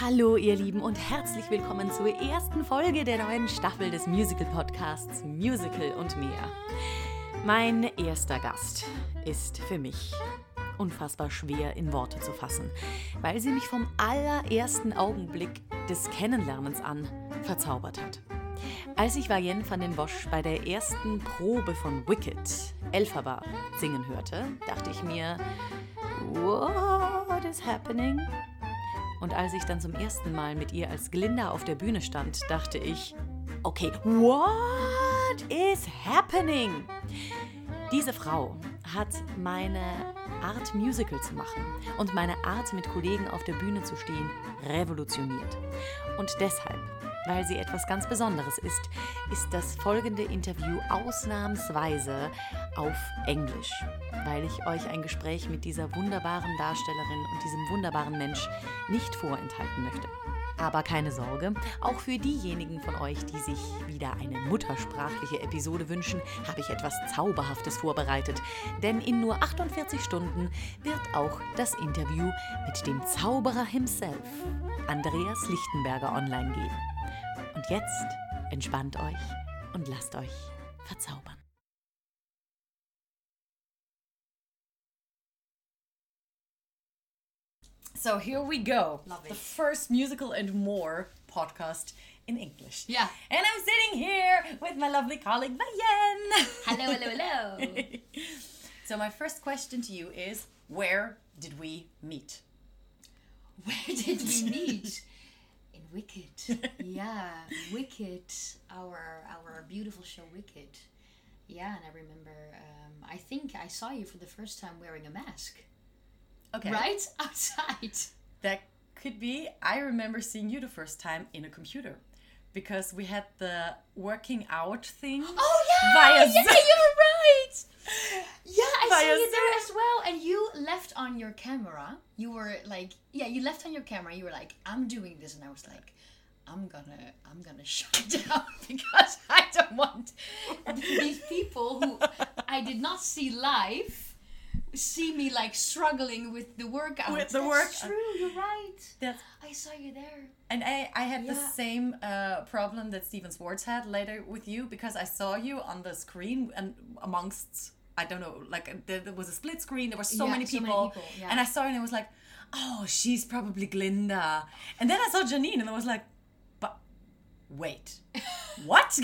Hallo ihr Lieben und herzlich willkommen zur ersten Folge der neuen Staffel des Musical Podcasts Musical und mehr. Mein erster Gast ist für mich unfassbar schwer in Worte zu fassen, weil sie mich vom allerersten Augenblick des Kennenlernens an verzaubert hat. Als ich Vienne van den Bosch bei der ersten Probe von Wicked Elphaba singen hörte, dachte ich mir, what is happening? Und als ich dann zum ersten Mal mit ihr als Glinda auf der Bühne stand, dachte ich, okay, what is happening? Diese Frau hat meine Art, Musical zu machen und meine Art, mit Kollegen auf der Bühne zu stehen, revolutioniert. Und deshalb, weil sie etwas ganz Besonderes ist, ist das folgende Interview ausnahmsweise auf Englisch, weil ich euch ein Gespräch mit dieser wunderbaren Darstellerin und diesem wunderbaren Mensch nicht vorenthalten möchte. Aber keine Sorge, auch für diejenigen von euch, die sich wieder eine muttersprachliche Episode wünschen, habe ich etwas Zauberhaftes vorbereitet. Denn in nur 48 Stunden wird auch das Interview mit dem Zauberer himself, Andreas Lichtenberger, online gehen. Und jetzt entspannt euch und lasst euch verzaubern. So here we go. Love it. The first musical and more podcast in English. Yeah. And I'm sitting here with my lovely colleague Vajèn. Hello, hello, hello. so my first question to you is where did we meet? Where did we meet? Wicked. Yeah, Wicked. Our our beautiful show, Wicked. Yeah, and I remember. Um, I think I saw you for the first time wearing a mask. Okay. Right outside. That could be. I remember seeing you the first time in a computer because we had the working out thing. Oh yeah, Via yeah, Zoom. you're right. Yeah, I saw Via you there Zoom. as well. And you left on your camera. You were like, yeah, you left on your camera. You were like, I'm doing this, and I was like, I'm gonna, I'm gonna shut down because I don't want these people who I did not see live see me like struggling with the workout. With the That's work- True, you're right. That's I saw you there. And I, I had the same uh, problem that Stephen Schwartz had later with you because I saw you on the screen and amongst I don't know like there, there was a split screen there were so, Yeah, many, so many people, people, yeah. and I saw you and I was like oh she's probably Glinda and then I saw Janine and I was like but wait what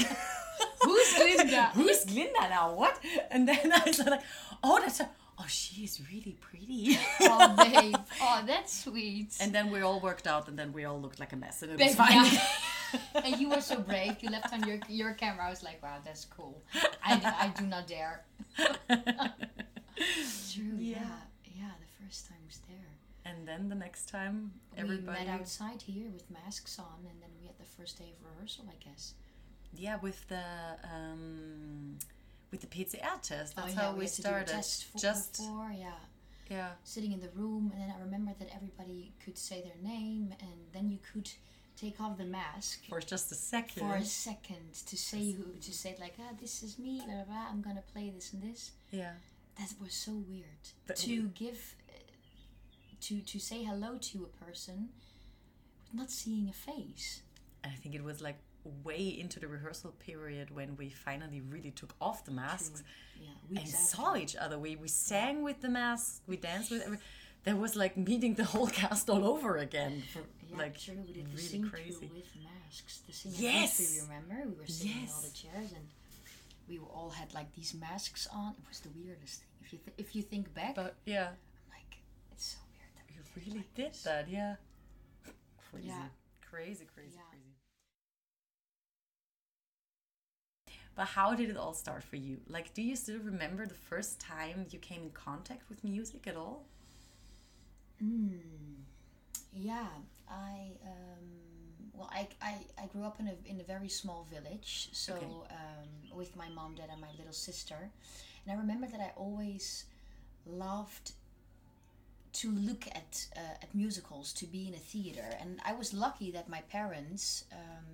Who's Glinda? who's Glinda now what and then I was like oh that's a, oh she is really pretty oh, babe. Oh, that's sweet. and then we all worked out and then we all looked like a mess and it Babe, was fine yeah. and you were so brave. You left on your your camera. I was like, wow, that's cool. I, I do not dare. True. Yeah. yeah. The first time was there. And then the next time, everybody. We met outside here with masks on, and then we had the first day of rehearsal, I guess. Yeah, with the um, with the PCR test. That's oh, how yeah, we, to do a started. Just before, yeah. yeah, Sitting in the room, and then I remember that everybody could say their name, and then you could take off the mask. for just a second. for a second to say who to say like ah this is me blah, blah, I'm gonna play this and this yeah, that was so weird But to we- give uh, to to say hello to a person with not seeing a face and I think it was like way into the rehearsal period when we finally really took off the masks yeah and weeks saw each other. We we sang with the masks. We danced with. Every, there was like meeting the whole cast all over again. For, yeah, like true. We did the really sing crazy. with masks. The sing Yes! yes. remember? We were sitting in all the chairs and we all had like these masks on. It was the weirdest thing. If you th- if you think back, But yeah, I'm like, it's so weird that we you did really like did this. that. Yeah, crazy, Yeah. crazy, crazy, Yeah. crazy. But how did it all start for you? Like, do you still remember the first time you came in contact with music at all? Mm, yeah, I um, well, I, I, I grew up in a in a very small village, so Okay. um, with my mom, dad, and my little sister, and I remember that I always loved to look at uh, at musicals, to be in a theater, and I was lucky that my parents um,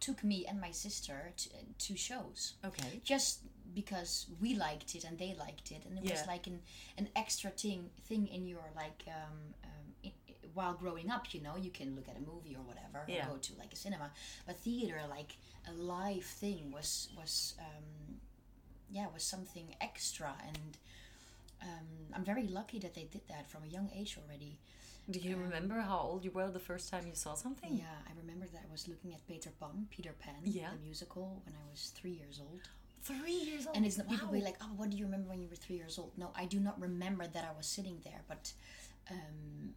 took me and my sister to, to shows Okay. just because we liked it and they liked it and it Yeah. was like an, an extra thing thing in your like um, i- while growing up, you know, you can look at a movie or whatever, Yeah. or go to like a cinema. But theater, like a live thing, was was um, yeah, was something extra, and um, I'm very lucky that they did that from a young age already. Do you remember how old you were the first time you saw something? Yeah, I remember that I was looking at Peter Pan, Peter Pan, Yeah. the musical, when I was three years old. Three years old. And it's people Wow. be like, "Oh, what do you remember when you were three years old?" No, I do not remember that I was sitting there, but um,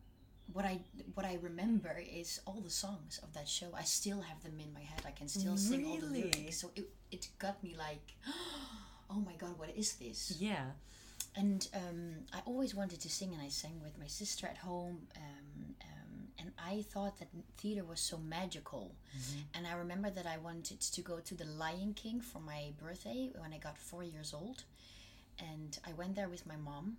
what I what I remember is all the songs of that show. I still have them in my head. I can still sing all the lyrics. So it it got me like, "Oh my god, what is this?" Yeah. and um, I always wanted to sing, and I sang with my sister at home. Um, um, and I thought that theater was so magical. And I remember that I wanted to go to the Lion King for my birthday when I got four years old. And I went there with my mom.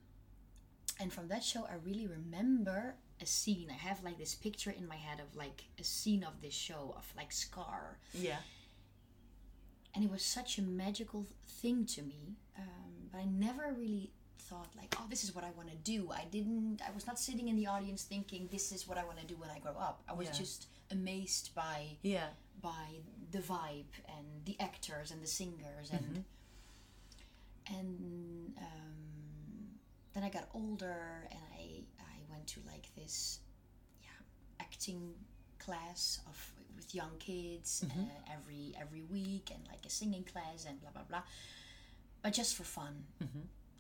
And from that show, I really remember a scene. I have like this picture in my head of like a scene of this show of like Scar Yeah. and it was such a magical thing to me um, but i never really thought like oh this is what i want to do i didn't i was not sitting in the audience thinking this is what i want to do when i grow up i was Yeah. just amazed by Yeah. by the vibe and the actors and the singers and and um, then i got older and went to like this yeah acting class of with young kids uh, every every week and like a singing class and blah blah blah. But just for fun.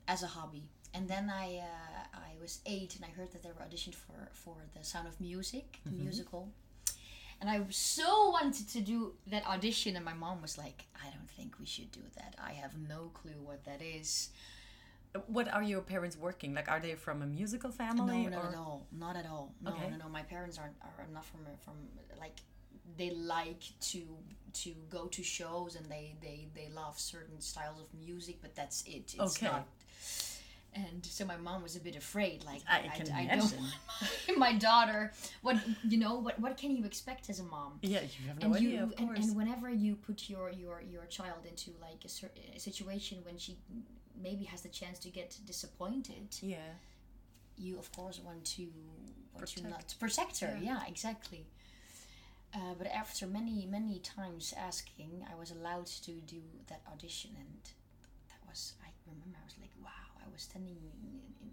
As a hobby. And then i uh, i was eight and i heard that they were auditioned for for the sound of music the musical. And I so wanted to do that audition, and my mom was like, "I don't think we should do that. I have no clue what that is." What are your parents working? Like, are they from a musical No, family? not or? at all. Not at all. No, Okay. no, no. My parents aren't are not from from like they like to to go to shows and they they they love certain styles of music, but that's it. It's Okay. not. And so my mom was a bit afraid, like I can don't want my daughter. What you know? What what can you expect as a mom? Yeah, you have no and idea, you of course. and whenever you put your your your child into like a, a situation when she maybe has the chance to get disappointed yeah. you of course want to want to not protect her Yeah. yeah, exactly uh, but after many many times asking i was allowed to do that audition and that was i remember i was like wow i was standing in, in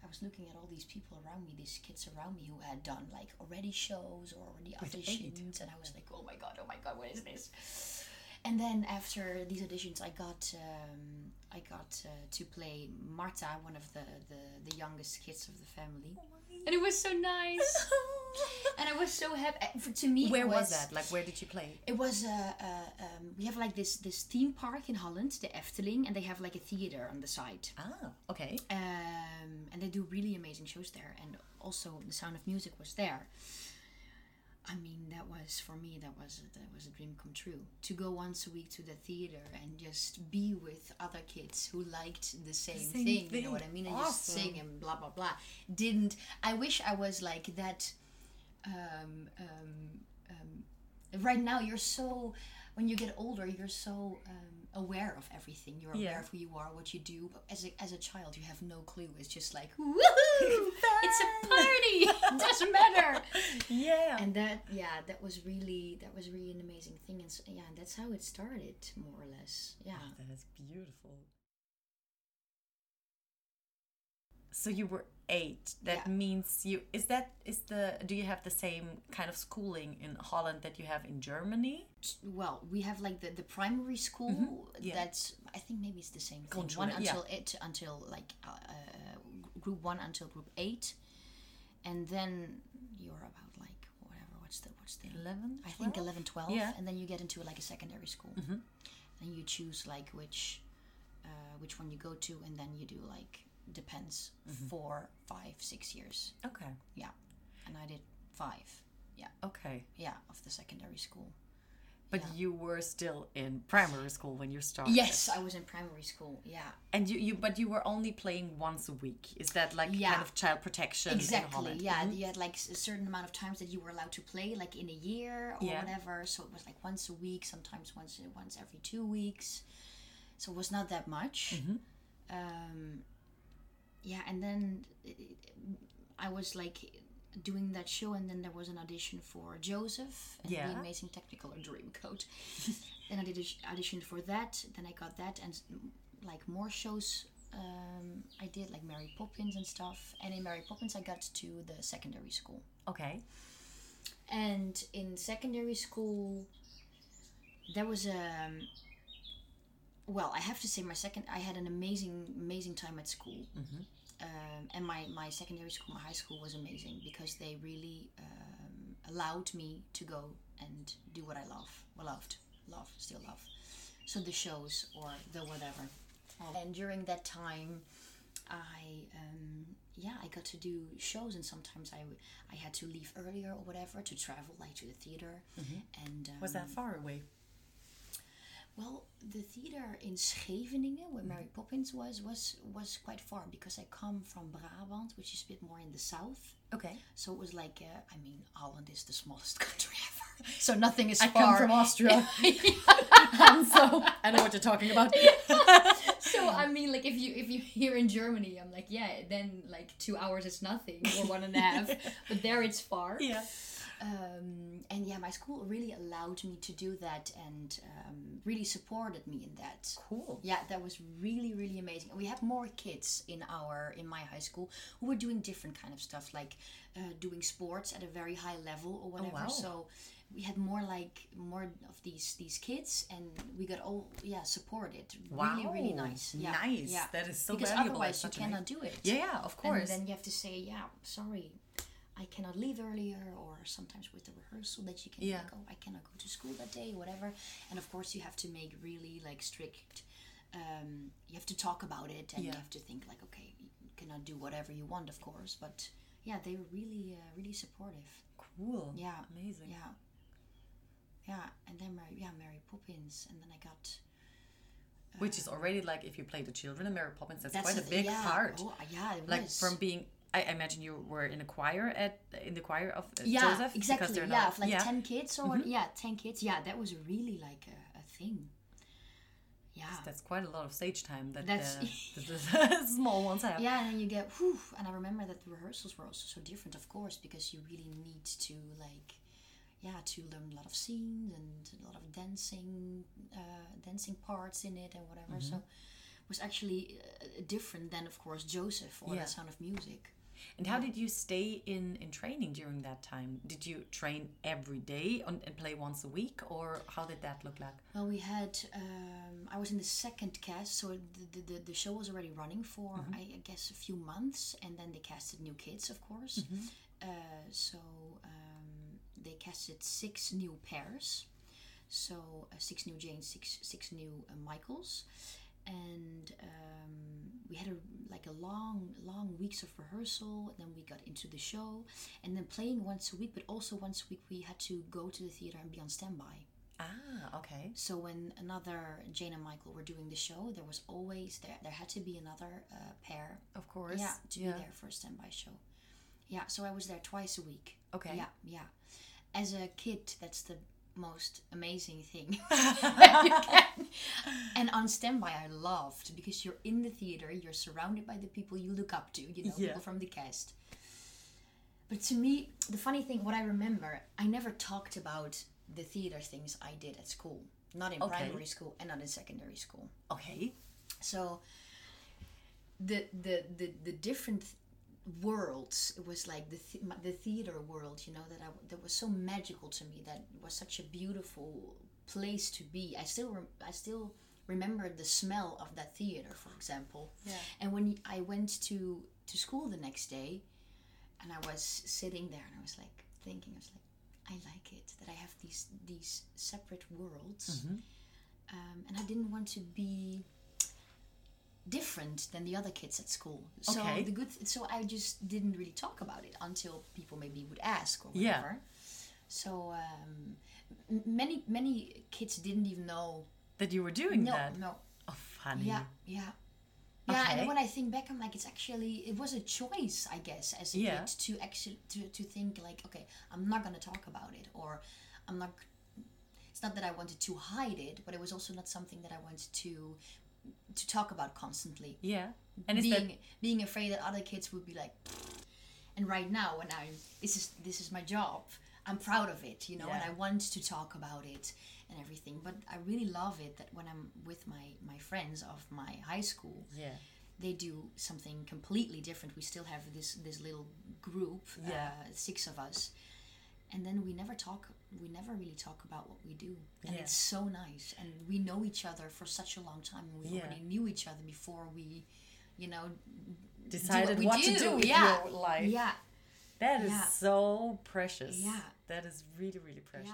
I was looking at all these people around me, these kids around me who had done like already shows or already auditions, and I was like, "Oh my god, oh my god, what is this?" And then after these auditions, I got um, I got uh, to play Marta, one of the, the the youngest kids of the family, and it was so nice, and I was so happy. uh, For, to me, Where was that? Like, where did you play? It was uh, uh, um, we have like this this theme park in Holland, the Efteling, and they have like a theater on the side. Ah, okay. Um, and they do really amazing shows there. And also, The Sound of Music was there. I mean, that was for me. That was that was a dream come true. To go once a week to the theater and just be with other kids who liked the same, same thing, You know what I thing. mean? And just sing and blah blah blah. Didn't I wish I was like that? Um, um, um, right now, you're so. When you get older, you're so um, aware of everything. You're aware Yeah. of who you are, what you do. But as a, as a child, you have no clue. It's just like, woohoo! it's a party. Doesn't matter. Yeah. And that, yeah, that was really that was really an amazing thing. And so, yeah, that's how it started, more or less. Yeah. Oh, that is beautiful. So you were eight. That Yeah. means you is that is the do you have the same kind of schooling in Holland that you have in Germany? Well, we have like the, the primary school. Mm-hmm. yeah. That's I think maybe it's the same thing. One yeah. until it until like uh, uh, group one until group eight, and then you're about like whatever. What's the what's the 11? I think 12? 11, 12. Yeah. And then you get into like a secondary school. Mm-hmm. And you choose like which uh, which one you go to, and then you do like depends Mm-hmm. four, five, six years. Okay. Yeah. And I did five. Yeah. Okay. Yeah, of the secondary school. But Yeah. you were still in primary school when you started. Yes, I was in primary school. Yeah. And you, you but you were only playing once a week. Is that like Yeah. kind of child protection Exactly. Yeah, Mhm. you had like a certain amount of times that you were allowed to play, like in a year or Yeah. whatever. So it was like once a week, sometimes once once every two weeks. So it was not that much. Mm-hmm. Um, yeah, and then I was like doing that show, and then there was an audition for Joseph and Yeah. the Amazing Technicolor Dreamcoat. then I did an audition for that. Then I got that, and like more shows um, I did, like Mary Poppins and stuff. And in Mary Poppins, I got to the secondary school. Okay. And in secondary school, there was a. Well, I have to say, my second, I had an amazing, amazing time at school. Um, and my, my secondary school, my high school was amazing because they really um, allowed me to go and do what I love, well, loved, love, still love. So the shows or the whatever. And during that time, I um, yeah I got to do shows and sometimes I w- I had to leave earlier or whatever to travel like to the theater and um, Was that far away? Well the theater in Scheveningen where Mary Poppins was was was quite far because I come from Brabant which is a bit more in the south Okay. so it was like uh, I mean Holland is the smallest country ever so nothing is I far come from Austria, and so I know what you're talking about. so I mean, like if you if you here in Germany, I'm like, yeah, then like two hours is nothing or one and a half, but there it's far. yeah. Um, and yeah, my school really allowed me to do that and um, really supported me in that. Cool. Yeah, that was really really amazing. We had more kids in our in my high school who were doing different kind of stuff, like uh, doing sports at a very high level or whatever. wow. So we had more like more of these these kids, and we got all yeah supported. wow. Really really nice. Yeah, Nice. Yeah. That is so because valuable otherwise you cannot do it. Yeah, yeah, of course And then you have to say, yeah, sorry, I cannot leave earlier, or sometimes with the rehearsal that you can Yeah. like, oh, I cannot go to school that day, whatever. And of course, you have to make really like strict. Um, you have to talk about it, and you have to think like, okay, you cannot do whatever you want, of course, but yeah, they were really, uh, really supportive. cool. Yeah, Amazing. yeah, yeah. And then Mary, yeah, Mary Poppins, and then I got Which is already like if you play the children in Mary Poppins, that's, that's quite a big yeah, part. Oh, yeah, it like was. from being I I imagine you were in a choir at in the choir of uh, yeah, Joseph exactly. Yeah, not- of like yeah. Mm-hmm. ten kids or yeah, ten kids. Yeah, that was really like a, a thing. Yeah. That's quite a lot of stage time that That's- the, the, the small ones have. Yeah, and then you get whew, and I remember that the rehearsals were also so different, of course, because you really need to like, yeah, to learn a lot of scenes and a lot of dancing, uh, dancing parts in it and whatever. Mm-hmm. So it was actually uh, different than, of course, Joseph or Yeah. The Sound of Music. And how did you stay in in training during that time? Did you train every day on, and play once a week, or how did that look like? Well, we had. Um, I was in the second cast, so the the, the show was already running for I, I guess a few months, and then they casted new kids, of course. Uh, so um, they casted six new pairs, so uh, six new Janes, six six new uh, Michaels, and um, we had a like a long long weeks of rehearsal. And then we got into the show, and then playing once a week, but also once a week we had to go to the theater and be on standby. Ah, okay. So when another Jane and Michael were doing the show, there was always there there had to be another uh, pair, Of course. yeah, to be there for a standby show. Yeah, so I was there twice a week. Okay. Yeah, yeah. As a kid, that's the most amazing thing. And on standby, I loved because you're in the theater, you're surrounded by the people you look up to, you know, Yeah. people from the cast. But to me, the funny thing, what I remember, I never talked about the theater things I did at school. Not in Okay. primary school and not in secondary school. Okay. So the the the, the different worlds it was like the th- the theater world you know that I that was so magical to me that was such a beautiful place to be. I still rem- I still remember the smell of that theater for example. Yeah. and when I went to to school the next day and I was sitting there and I was like thinking I was like I like it that I have these these separate worlds. Um, and I didn't want to be different than the other kids at school. So Okay. the good, so I just didn't really talk about it until people maybe would ask or whatever. Yeah. So um, many many kids didn't even know. That you were doing No, that. no, Oh, funny. yeah, yeah. Yeah, and Okay. when I think back, I'm like, it's actually it was a choice, I guess, as a Yeah. kid to actually to, to think like, okay, I'm not gonna talk about it, or I'm not. It's not that I wanted to hide it, but it was also not something that I wanted to to talk about constantly. Yeah. And being that being afraid that other kids would be like, and right now when i'm this is this is my job i'm proud of it you know and i want to talk about it and everything but i really love it that when i'm with my my friends of my high school Yeah. they do something completely different we still have this this little group Yeah. uh, six of us and then we never talk we never really talk about what we do and Yeah. it's so nice and we know each other for such a long time and we Yeah. already knew each other before we you know Decided we what to do, do with yeah. your life. yeah That is Yeah. so precious. Yeah. That is really, really precious.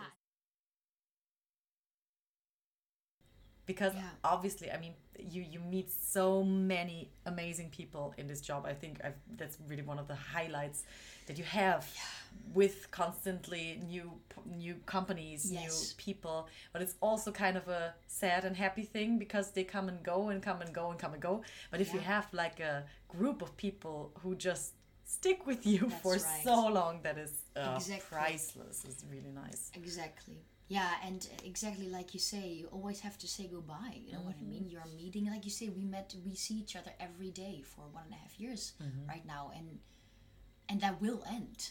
Because obviously, I mean, you you meet so many amazing people in this job. I think I've, that's really one of the highlights that you have with constantly new new companies, Yes. new people. But it's also kind of a sad and happy thing because they come and go and come and go and come and go. But if you have like a group of people who just stick with you That's for right. so long, that is uh, Exactly. priceless. It's really nice. Exactly. Yeah, and exactly like you say, you always have to say goodbye. You know what I Mm-hmm. mean? You're meeting, like you say, we met, we see each other every day for one and a half years Mm-hmm. right now, and and that will end.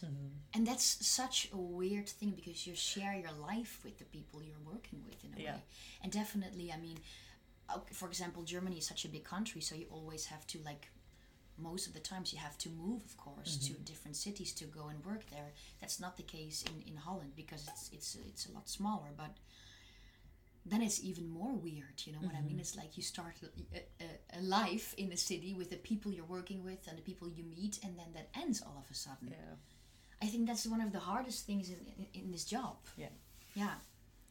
And that's such a weird thing because you share your life with the people you're working with in a Yeah. way. And definitely, I mean, uh, for example, Germany is such a big country, so you always have to like most of the times you have to move of course to different cities to go and work there that's not the case in, in holland because it's it's it's a lot smaller but then it's even more weird you know what i mean it's like you start a, a, a life in a city with the people you're working with and the people you meet and then that ends all of a sudden Yeah. i think that's one of the hardest things in, in, in this job Yeah. yeah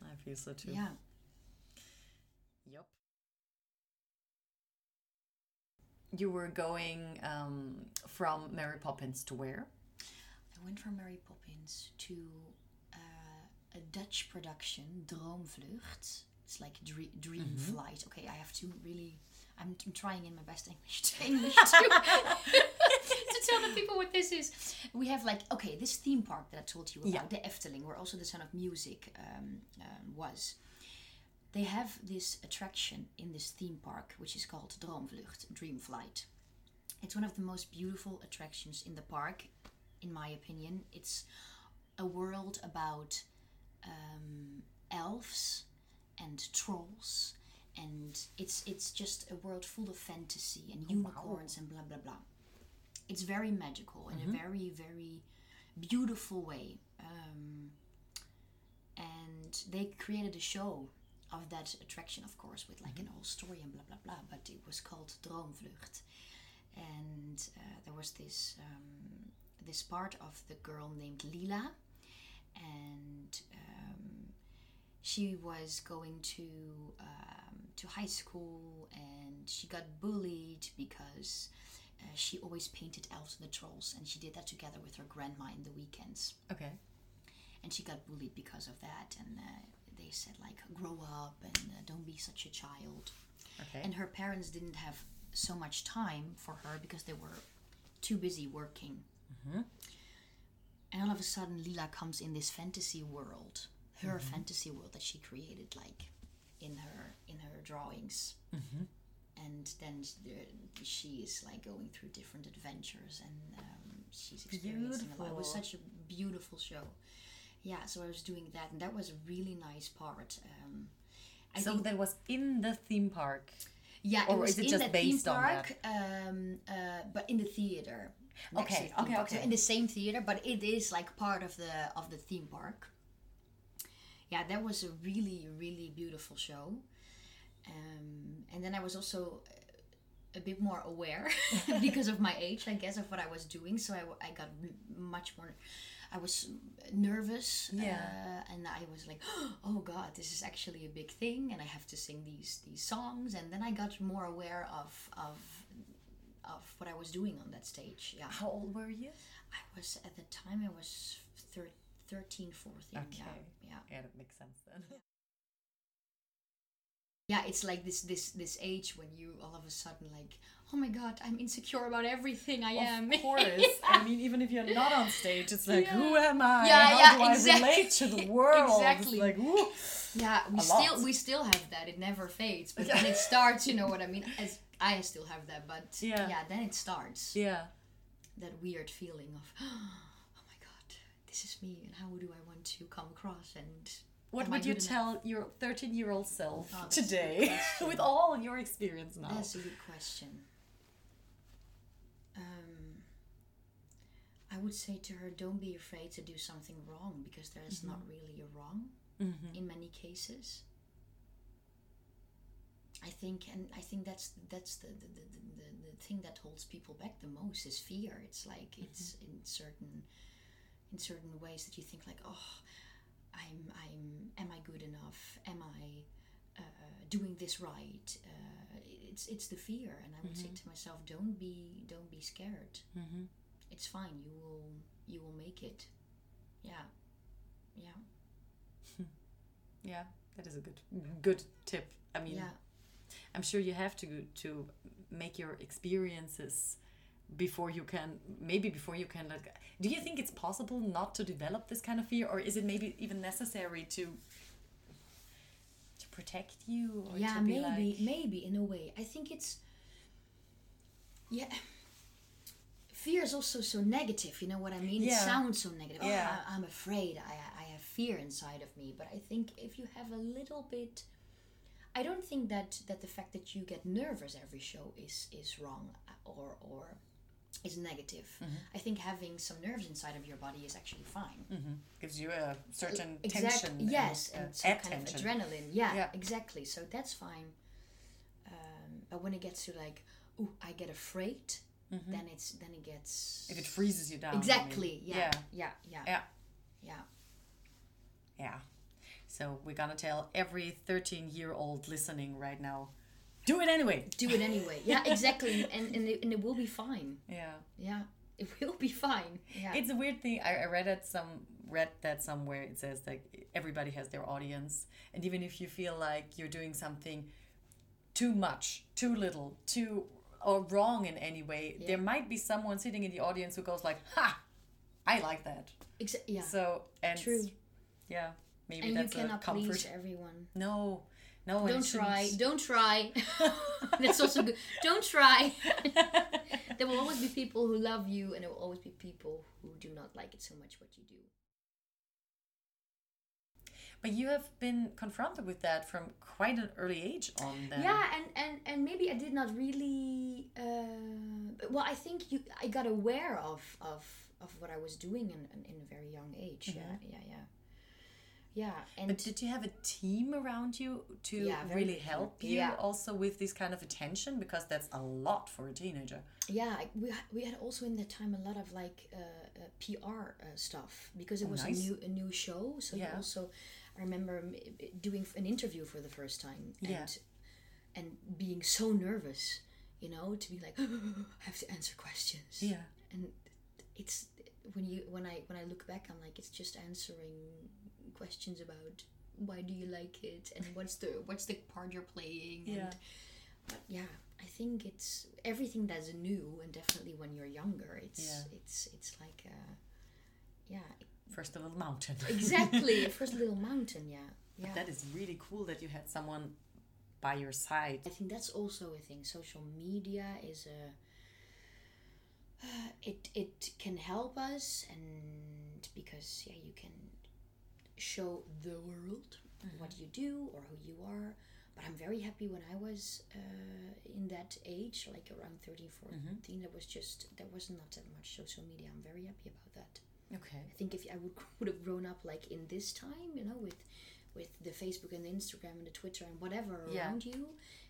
I feel so too. yeah Yep. You were going um, from Mary Poppins to where? I went from Mary Poppins to a Dutch production, Droomvlucht. It's like dream, dream Mm-hmm. flight. Okay, I have to really. I'm, I'm trying in my best English to English to, to tell the people what this is. We have like okay, this theme park that I told you about, Yeah. the Efteling, where also the Sound of Music um, um, was. They have this attraction in this theme park, which is called Droomvlucht, Dream Flight. It's one of the most beautiful attractions in the park, in my opinion. It's a world about um, elves and trolls, and it's it's just a world full of fantasy and unicorns and blah blah blah. It's very magical in a very very beautiful way. Um, and they created a show of that attraction, of course, with like an whole story and blah blah blah. But it was called Droomvlucht, and uh, there was this um, this part of the girl named Lila, and um, she was going to um, to high school, and she got bullied because. Uh, she always painted elves and the trolls, and she did that together with her grandma in the weekends Okay. and she got bullied because of that and uh, they said like grow up and uh, don't be such a child Okay. and her parents didn't have so much time for her because they were too busy working and all of a sudden lila comes in this fantasy world her fantasy world that she created like in her in her drawings and then sh- she is like going through different adventures and um, she's experiencing a lot. It was such a beautiful show. Yeah, so I was doing that, and that was a really nice part. Um, I so that was in the theme park. yeah, or it was is it in just the based theme on park, um, uh, but in the theater. Okay, okay. So okay. in the same theater, but it is like part of the of the theme park. Yeah, that was a really really beautiful show, um, and then I was also a bit more aware because of my age, I guess, of what I was doing. So I, I got much more. I was nervous, Yeah. uh, and I was like, "Oh God, this is actually a big thing," and I have to sing these these songs. And then I got more aware of of of what I was doing on that stage. Yeah, How old were you? I was at the time I was thir- 13, 14. Yeah, Okay. yeah. Yeah, that makes sense then. yeah it's like this this this age when you all of a sudden like oh my god i'm insecure about everything i am Of course. I mean, even if you're not on stage, it's like, Yeah. who am I? Yeah, How yeah, do I exactly. relate to the world? Exactly. It's like, ooh. yeah we still lot. we still have that it never fades but when it starts you know what i mean as i still have that but Yeah. yeah then it starts Yeah. that weird feeling of oh my god this is me and how do i want to come across and What would you good enough? tell your 13 year old self Oh, that's a good today with all your experience now? That's a good question. Um, I would say to her, don't be afraid to do something wrong because there is not really a wrong Mhm. in many cases. I think, and I think that's that's the the, the, the, the, thing that holds people back the most is fear. It's like it's in certain in certain ways that you think like, oh, I'm I'm am I good enough? Am I uh, doing this right? Uh, it's it's the fear, and I would say to myself, don't be don't be scared. Mhm. It's fine. You will you will make it. Yeah, yeah, Yeah, that is a good good tip. I mean, yeah. I'm sure you have to to make your experiences before you can maybe before you can like do you think it's possible not to develop this kind of fear or is it maybe even necessary to to protect you or yeah to be maybe like maybe in a way i think it's yeah fear is also so negative you know what i mean it Yeah. sounds so negative Yeah. oh, I, i'm afraid I, I have fear inside of me but i think if you have a little bit i don't think that that the fact that you get nervous every show is is wrong uh, or or is negative Mm-hmm. i think having some nerves inside of your body is actually fine Mhm. gives you a certain Exact- tension and, yes uh, and some kind of adrenaline yeah, Yeah. exactly so that's fine um, but when it gets to like oh i get afraid then it's then it gets Mm-hmm. if it freezes you down mean. exactly yeah yeah yeah yeah yeah yeah Yeah. So we're gonna tell every 13 year old listening right now do it anyway. do it anyway yeah exactly and, and, it, and it will be fine Yeah. yeah it will be fine yeah It's a weird thing. I, I read it some read that somewhere. It says like everybody has their audience, and even if you feel like you're doing something too much, too little, too or wrong in any way, there might be someone sitting in the audience who goes like, "Ha, I like that." Exa- yeah So and True. yeah, maybe and you that's a cannot comfort. please everyone No, no, don't try don't try that's also good don't try there will always be people who love you and there will always be people who do not like it so much what you do But you have been confronted with that from quite an early age on. Then. yeah and and and maybe i did not really uh, well i think you i got aware of of of what i was doing in in, in a very young age yeah yeah yeah yeah and But did you have a team around you to Yeah, really help you Yeah. also with this kind of attention? Because that's a lot for a teenager. yeah we, we had also in that time a lot of like uh, uh, pr uh, stuff because it was Oh, nice. a new a new show so Yeah. also i remember doing an interview for the first time and Yeah. and being so nervous you know to be like i have to answer questions Yeah. and it's when you when i when i look back i'm like it's just answering questions about why do you like it and what's the what's the part you're playing Yeah. and but yeah i think it's everything that's new and definitely when you're younger it's Yeah. it's it's like uh yeah First a little mountain. exactly first little mountain yeah yeah that is really cool that you had someone by your side. I think that's also a thing. Social media is a uh, it it can help us, and because yeah, you can show the world what you do or who you are. But I'm very happy when I was uh, in that age, like around 13, 14, there was just there was not that much social media. I'm very happy about that. Okay. I think if I would would have grown up like in this time, you know, with with the Facebook and the Instagram and the Twitter and whatever Yeah. around you,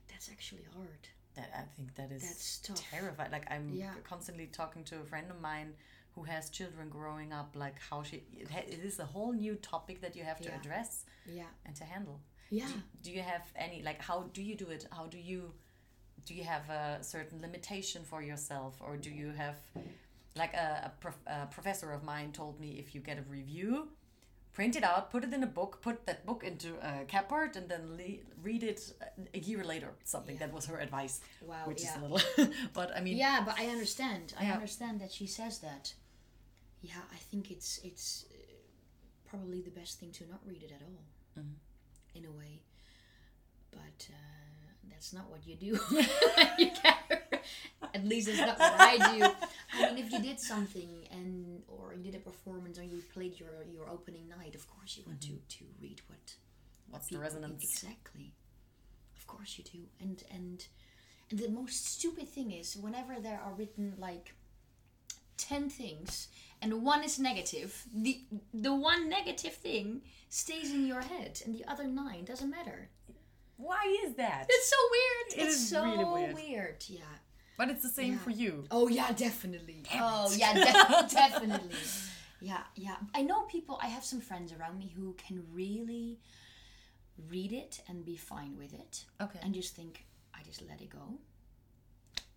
that's actually hard. That I think that is That's tough. terrifying. Like I'm Yeah. constantly talking to a friend of mine who has children growing up. Like how she it, it is a whole new topic that you have to Yeah. address Yeah, and to handle. yeah. do you have any like how do you do it how do you do you have a certain limitation for yourself or do you have like a, a, prof, a professor of mine told me if you get a review print it out put it in a book put that book into a cupboard and then le- read it a year later something that was her advice Wow, which yeah. is a little but i mean Yeah, but I understand. I understand that she says that. Yeah, I think it's it's uh, probably the best thing to not read it at all, Mm-hmm. in a way. But uh, that's not what you do. you At least it's not what I do. I mean, if you did something and or you did a performance or you played your your opening night, of course you want to to read what What's the people- resonance? exactly. Of course you do. And and and the most stupid thing is whenever there are written like ten things and one is negative, the the one negative thing stays in your head and the other nine doesn't matter. Why is that? It's so weird. It it's so really weird. weird. Yeah. But it's the same Yeah. for you. Oh yeah, definitely. oh yeah, de- definitely. Yeah, yeah. I know people. I have some friends around me who can really read it and be fine with it, Okay. and just think, I just let it go.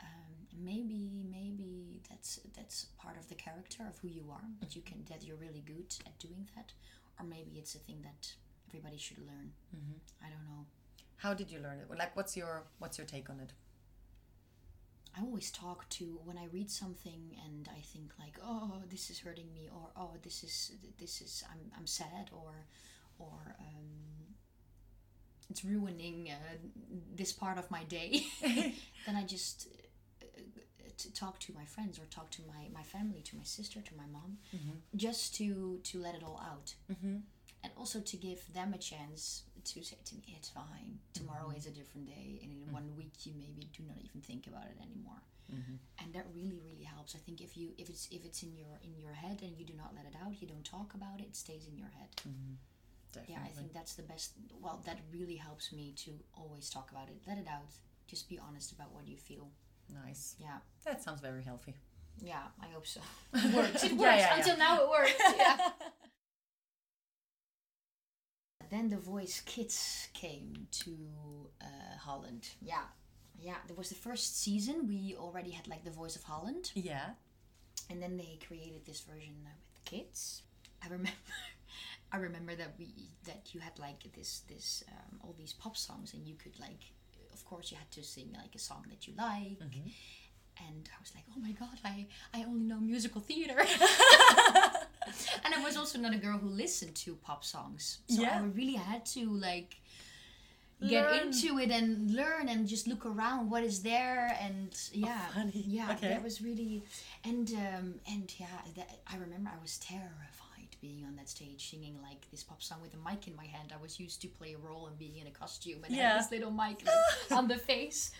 Um, maybe, maybe that's that's part of the character of who you are. That you can that you're really good at doing that, or maybe it's a thing that everybody should learn. I don't know. How did you learn it? Like, what's your what's your take on it? I always talk to when I read something and I think like, oh, this is hurting me, or oh, this is this is I'm I'm sad, or or um, it's ruining uh, this part of my day. then I just to talk to my friends or talk to my my family, to my sister, to my mom, mm-hmm. just to to let it all out, Mm-hmm. and also to give them a chance to say to me, it's fine. Mm-hmm. Tomorrow is a different day, and in one week you maybe do not even think about it anymore. Mm-hmm. And that really, really helps. I think if you if it's if it's in your in your head and you do not let it out, you don't talk about it, it stays in your head. Definitely. Yeah, I think that's the best. Well, that really helps me to always talk about it. Let it out. Just be honest about what you feel. Nice. Yeah, That sounds very healthy. yeah. I hope so. It works. It works. Yeah, yeah, yeah. Until now, it works. Yeah. then the Voice Kids came to uh, Holland. Yeah, yeah. There was the first season. We already had like the Voice of Holland, Yeah. and then they created this version with kids. I remember. I remember that we that you had like this this um, all these pop songs and you could like of course you had to sing like a song that you like and I was like oh my god I I only know musical theater and I was also not a girl who listened to pop songs so Yeah. I really had to like get Learn. into it and learn and just look around what is there and yeah funny. yeah Okay. that was really and um and yeah that, I remember I was terrified being on that stage singing like this pop song with a mic in my hand I was used to play a role and being in a costume and Yeah. this little mic like, on the face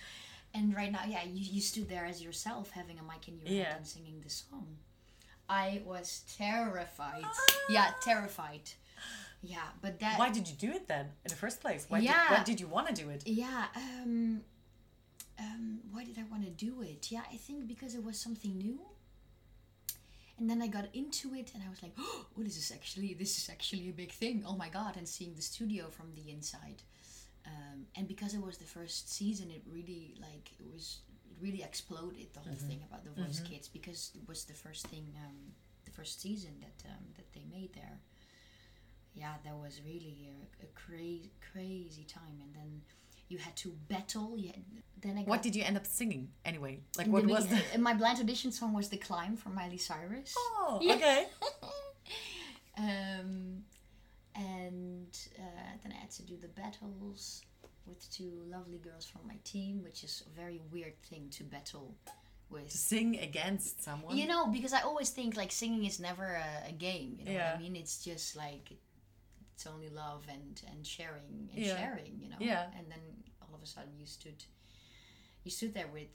and right now yeah you, you stood there as yourself having a mic in your Yeah. hand and singing the song I was terrified yeah terrified yeah but that Why did you do it then in the first place? Why Yeah. did, why did you want to do it? yeah um um why did i want to do it yeah i think because it was something new and then i got into it and i was like oh this is actually this is actually a big thing. Oh my god and seeing the studio from the inside. Um, and because it was the first season it really like it was it really exploded the whole thing about the voice kids because it was the first thing um, the first season that um, that they made there. Yeah that was really a, a crazy crazy time. And then you had to battle you had, then I got What did you end up singing anyway? Like what the was the? my blind audition song was the climb from miley cyrus Oh, Yeah. okay. um, and uh, then I had to do the battles with two lovely girls from my team, which is a very weird thing to battle with. To sing against someone. You know, because I always think like singing is never a, a game. You know what Yeah. I mean? It's just like it's only love and and sharing and Yeah. sharing. You know. Yeah. And then a sudden you stood, you stood there with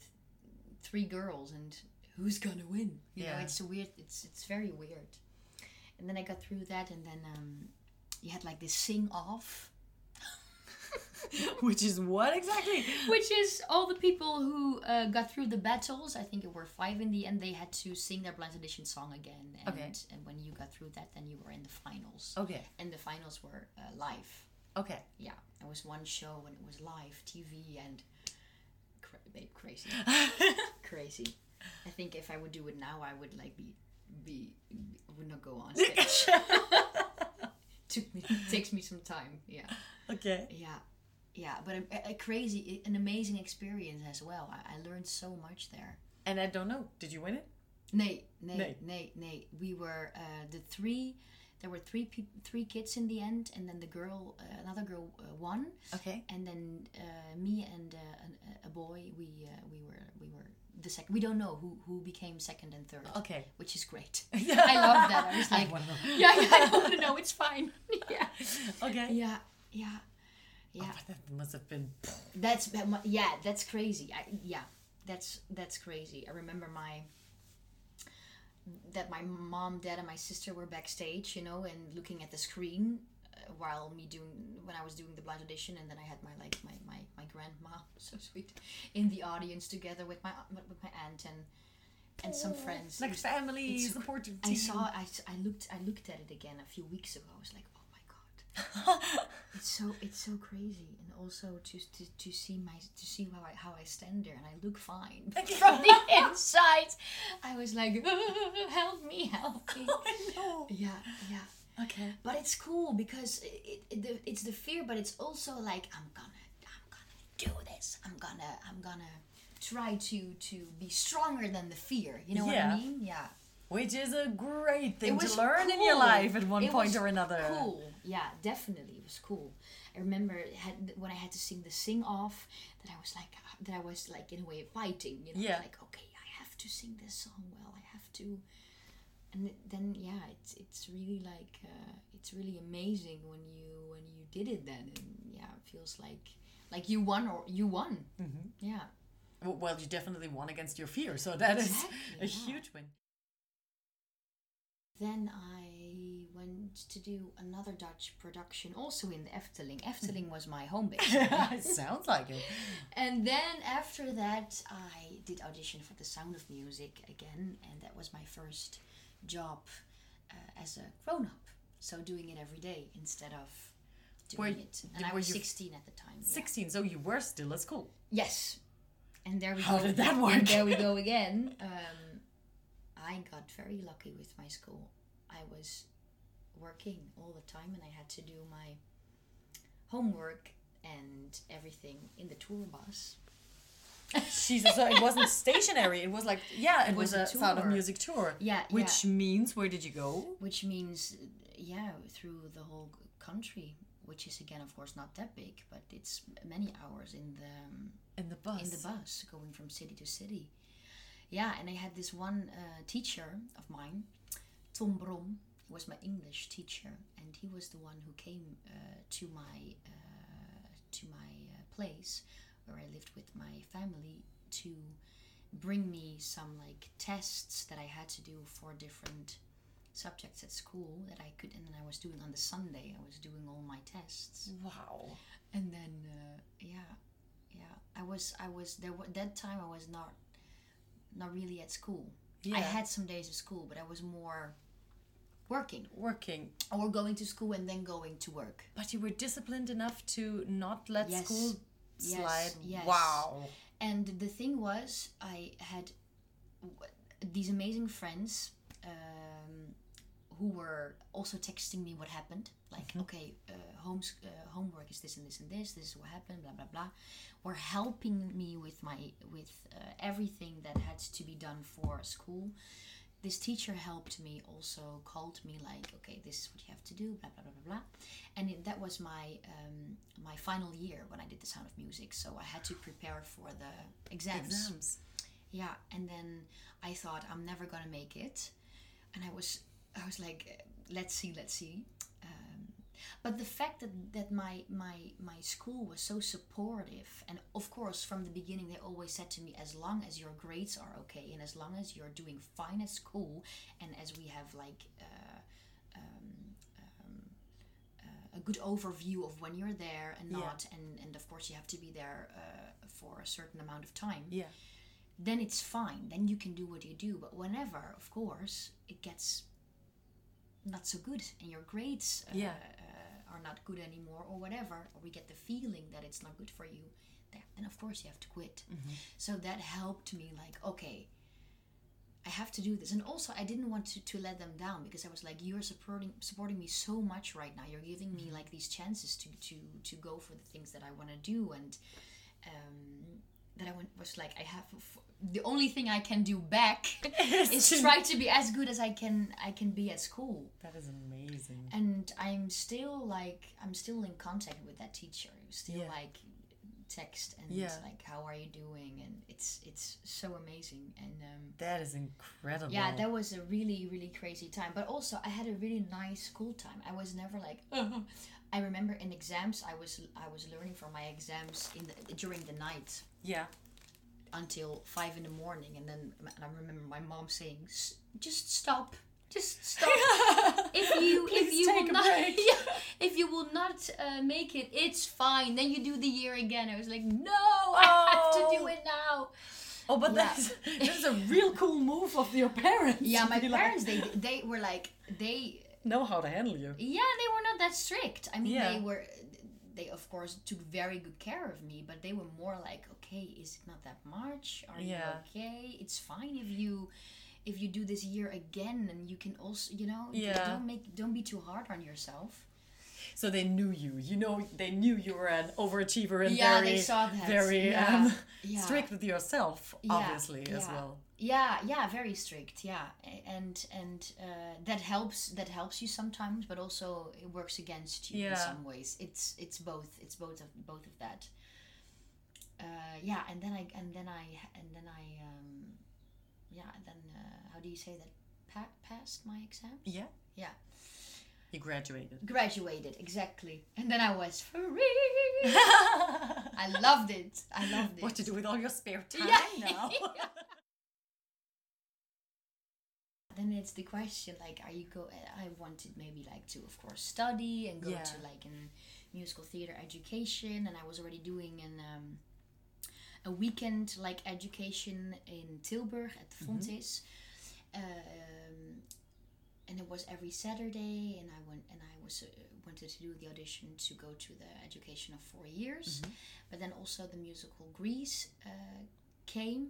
three girls and who's gonna win? You know, Yeah. it's a weird. It's it's very weird. And then I got through that, and then um, you had like this sing off. Which is what exactly? Which is all the people who uh, got through the battles. I think it were five in the end. They had to sing their blind audition song again. And, Okay. And when you got through that, then you were in the finals. Okay. And the finals were uh, live. Okay. Yeah, it was one show and it was live TV and cra- babe, crazy, crazy. I think if I would do it now, I would like be be I would not go on stage. Took me takes me some time. Yeah. Okay. Yeah, yeah, but a, a crazy, an amazing experience as well. I, I learned so much there. And I don't know. Did you win it? Nee, nee, Nee. nee, nee. We were uh, the three. There were three peop three kids in the end, and then the girl, uh, another girl, uh, won, Okay. and then uh, me and uh, an, a boy. We uh, we were we were the second. We don't know who who became second and third. Okay. which is great. I love that. I was I like, know. yeah, yeah, I want to know. It's fine. yeah, Okay. yeah, yeah, yeah. Oh, that must have been. That's yeah, that's crazy. I, yeah, that's that's crazy. I remember my that my mom, dad, and my sister were backstage, you know, and looking at the screen uh, while me doing when I was doing the blind audition, and then I had my like my my my grandma, so sweet, in the audience together with my with my aunt and and some friends. Like family it's- support. I saw. I, I looked. I looked at it again a few weeks ago. I was like, oh it's so it's so crazy. And also to to, to see my to see how I how I stand there and I look fine from the inside. I was like, help me, help me. no. Yeah, yeah. Okay. But it's cool because it, it, the, it's the fear, but it's also like I'm gonna I'm gonna do this. I'm gonna I'm gonna try to to be stronger than the fear. You know what I mean? Yeah. Which is a great thing to learn in your life at one It point or another. Cool. Yeah, definitely. It was cool. I remember had, when I had to sing the sing off that I was like that I was like in a way fighting. You know, Yeah. like okay, I have to sing this song well. I have to. And then yeah, it's it's really like uh, it's really amazing when you when you did it then, and yeah, it feels like like you won or you won. Mm-hmm. Yeah. Well, you definitely won against your fear, so that is Exactly, a yeah. huge win. Then I went to do another Dutch production, also in the Efteling. Efteling was my home base. it sounds like it. and then after that, I did audition for The Sound of Music again, and that was my first job uh, as a grown up. So doing it every day instead of doing Were- it. And I was 16 at the time. yeah. 16, so you were still at school. Yes. And there we How go. did that and work? there we go again. Um, I got very lucky with my school. I was working all the time and I had to do my homework and everything in the tour bus. Jesus, so it wasn't stationary. It was like, yeah, it, It was, was a a Sound of. Music tour. Yeah, Which means, where did you go? Which means, yeah, through the whole country, which is again, of course, not that big, but it's many hours in the um, In the bus. in the bus going from city to city. Yeah, and I had this one uh, teacher of mine, Tom Brom. He was my English teacher, and he was the one who came uh, to my uh, to my uh, place where I lived with my family to bring me some like tests that I had to do for different subjects at school that I could and then I was doing on the Sunday I was doing all my tests Wow. and then uh, yeah yeah i was i was there that time i was not not really at school Yeah. i had some days of school but i was more working Working. or going to school and then going to work But you were disciplined enough to not let Yes. school slide. yes. Wow. and the thing was i had w- these amazing friends who were also texting me what happened like okay uh, homes, uh, homework is this and this and this this is what happened blah blah blah were helping me with my with uh, everything that had to be done for school. This teacher helped me also called me like okay this is what you have to do blah blah blah blah blah. And it, that was my um, my final year when i did the sound of music so i had to prepare for the exams, Exams. yeah and then i thought i'm never gonna make it. And i was i was like let's see let's see um, but the fact that, that my, my my school was so supportive and of course from the beginning they always said to me as long as your grades are okay and as long as you're doing fine at school and as we have like uh, um, um, uh, a good overview of when you're there and Yeah. not and, and of course you have to be there uh, for a certain amount of time Yeah. then it's fine. Then you can do what you do. But whenever, of course, it gets not so good and your grades uh, Yeah. uh, are not good anymore or whatever, or we get the feeling that it's not good for you, then of course you have to quit. So that helped me, like, okay, I have to do this. And also, I didn't want to, to let them down because I was like, you're supporting supporting me so much right now. You're giving me like these chances to to to go for the things that I want to do and I was like, I have f- the only thing I can do back is try to be as good as I can I can be at school. That is amazing. And I'm still like I'm still in contact with that teacher. Still Yeah. like text and Yeah. like how are you doing and it's it's so amazing and um, That is incredible. yeah that was a really really crazy time but also i had a really nice school time i was never like i remember in exams i was i was learning for my exams in the, during the night yeah. Until five in the morning and then and i remember my mom saying "S- just stop just stop if you if you will not break." yeah, if you will not uh, make it it's fine then you do the year again i was like no i have to do Oh. it now Oh, but Yeah. that's that's a real cool move of your parents. yeah my be like, parents they they were like they know how to handle you. Yeah, they were not that strict. I mean, Yeah. they were. They of course took very good care of me, but they were more like, okay, is it not that much? Are Yeah. you okay? It's fine if you if you do this year again, and you can also, you know, Yeah. don't make don't be too hard on yourself. So they knew you. You know, they knew you were an overachiever and Yeah, very, they saw that. very Yeah. um, Yeah. strict with yourself, obviously as well. Yeah, yeah, very strict. Yeah, and and uh, that helps. That helps you sometimes, but also it works against you in some ways. It's it's both. It's both of both of that. Uh, yeah, and then I and then I and then I um, yeah, and then uh, how do you say that? Pa- passed my exam. Yeah. Yeah, You graduated. graduated exactly, and then I was free. I loved it. I loved it. what to do with all your spare time Yeah. now? Then it's the question like are you go i wanted maybe like to of course study and go Yeah. to like in musical theater education and i was already doing an um, a weekend like education in tilburg at the Fontys um, and it was every saturday and i went and i was uh, wanted to do the audition to go to the education of four years. But then also the musical grease uh, came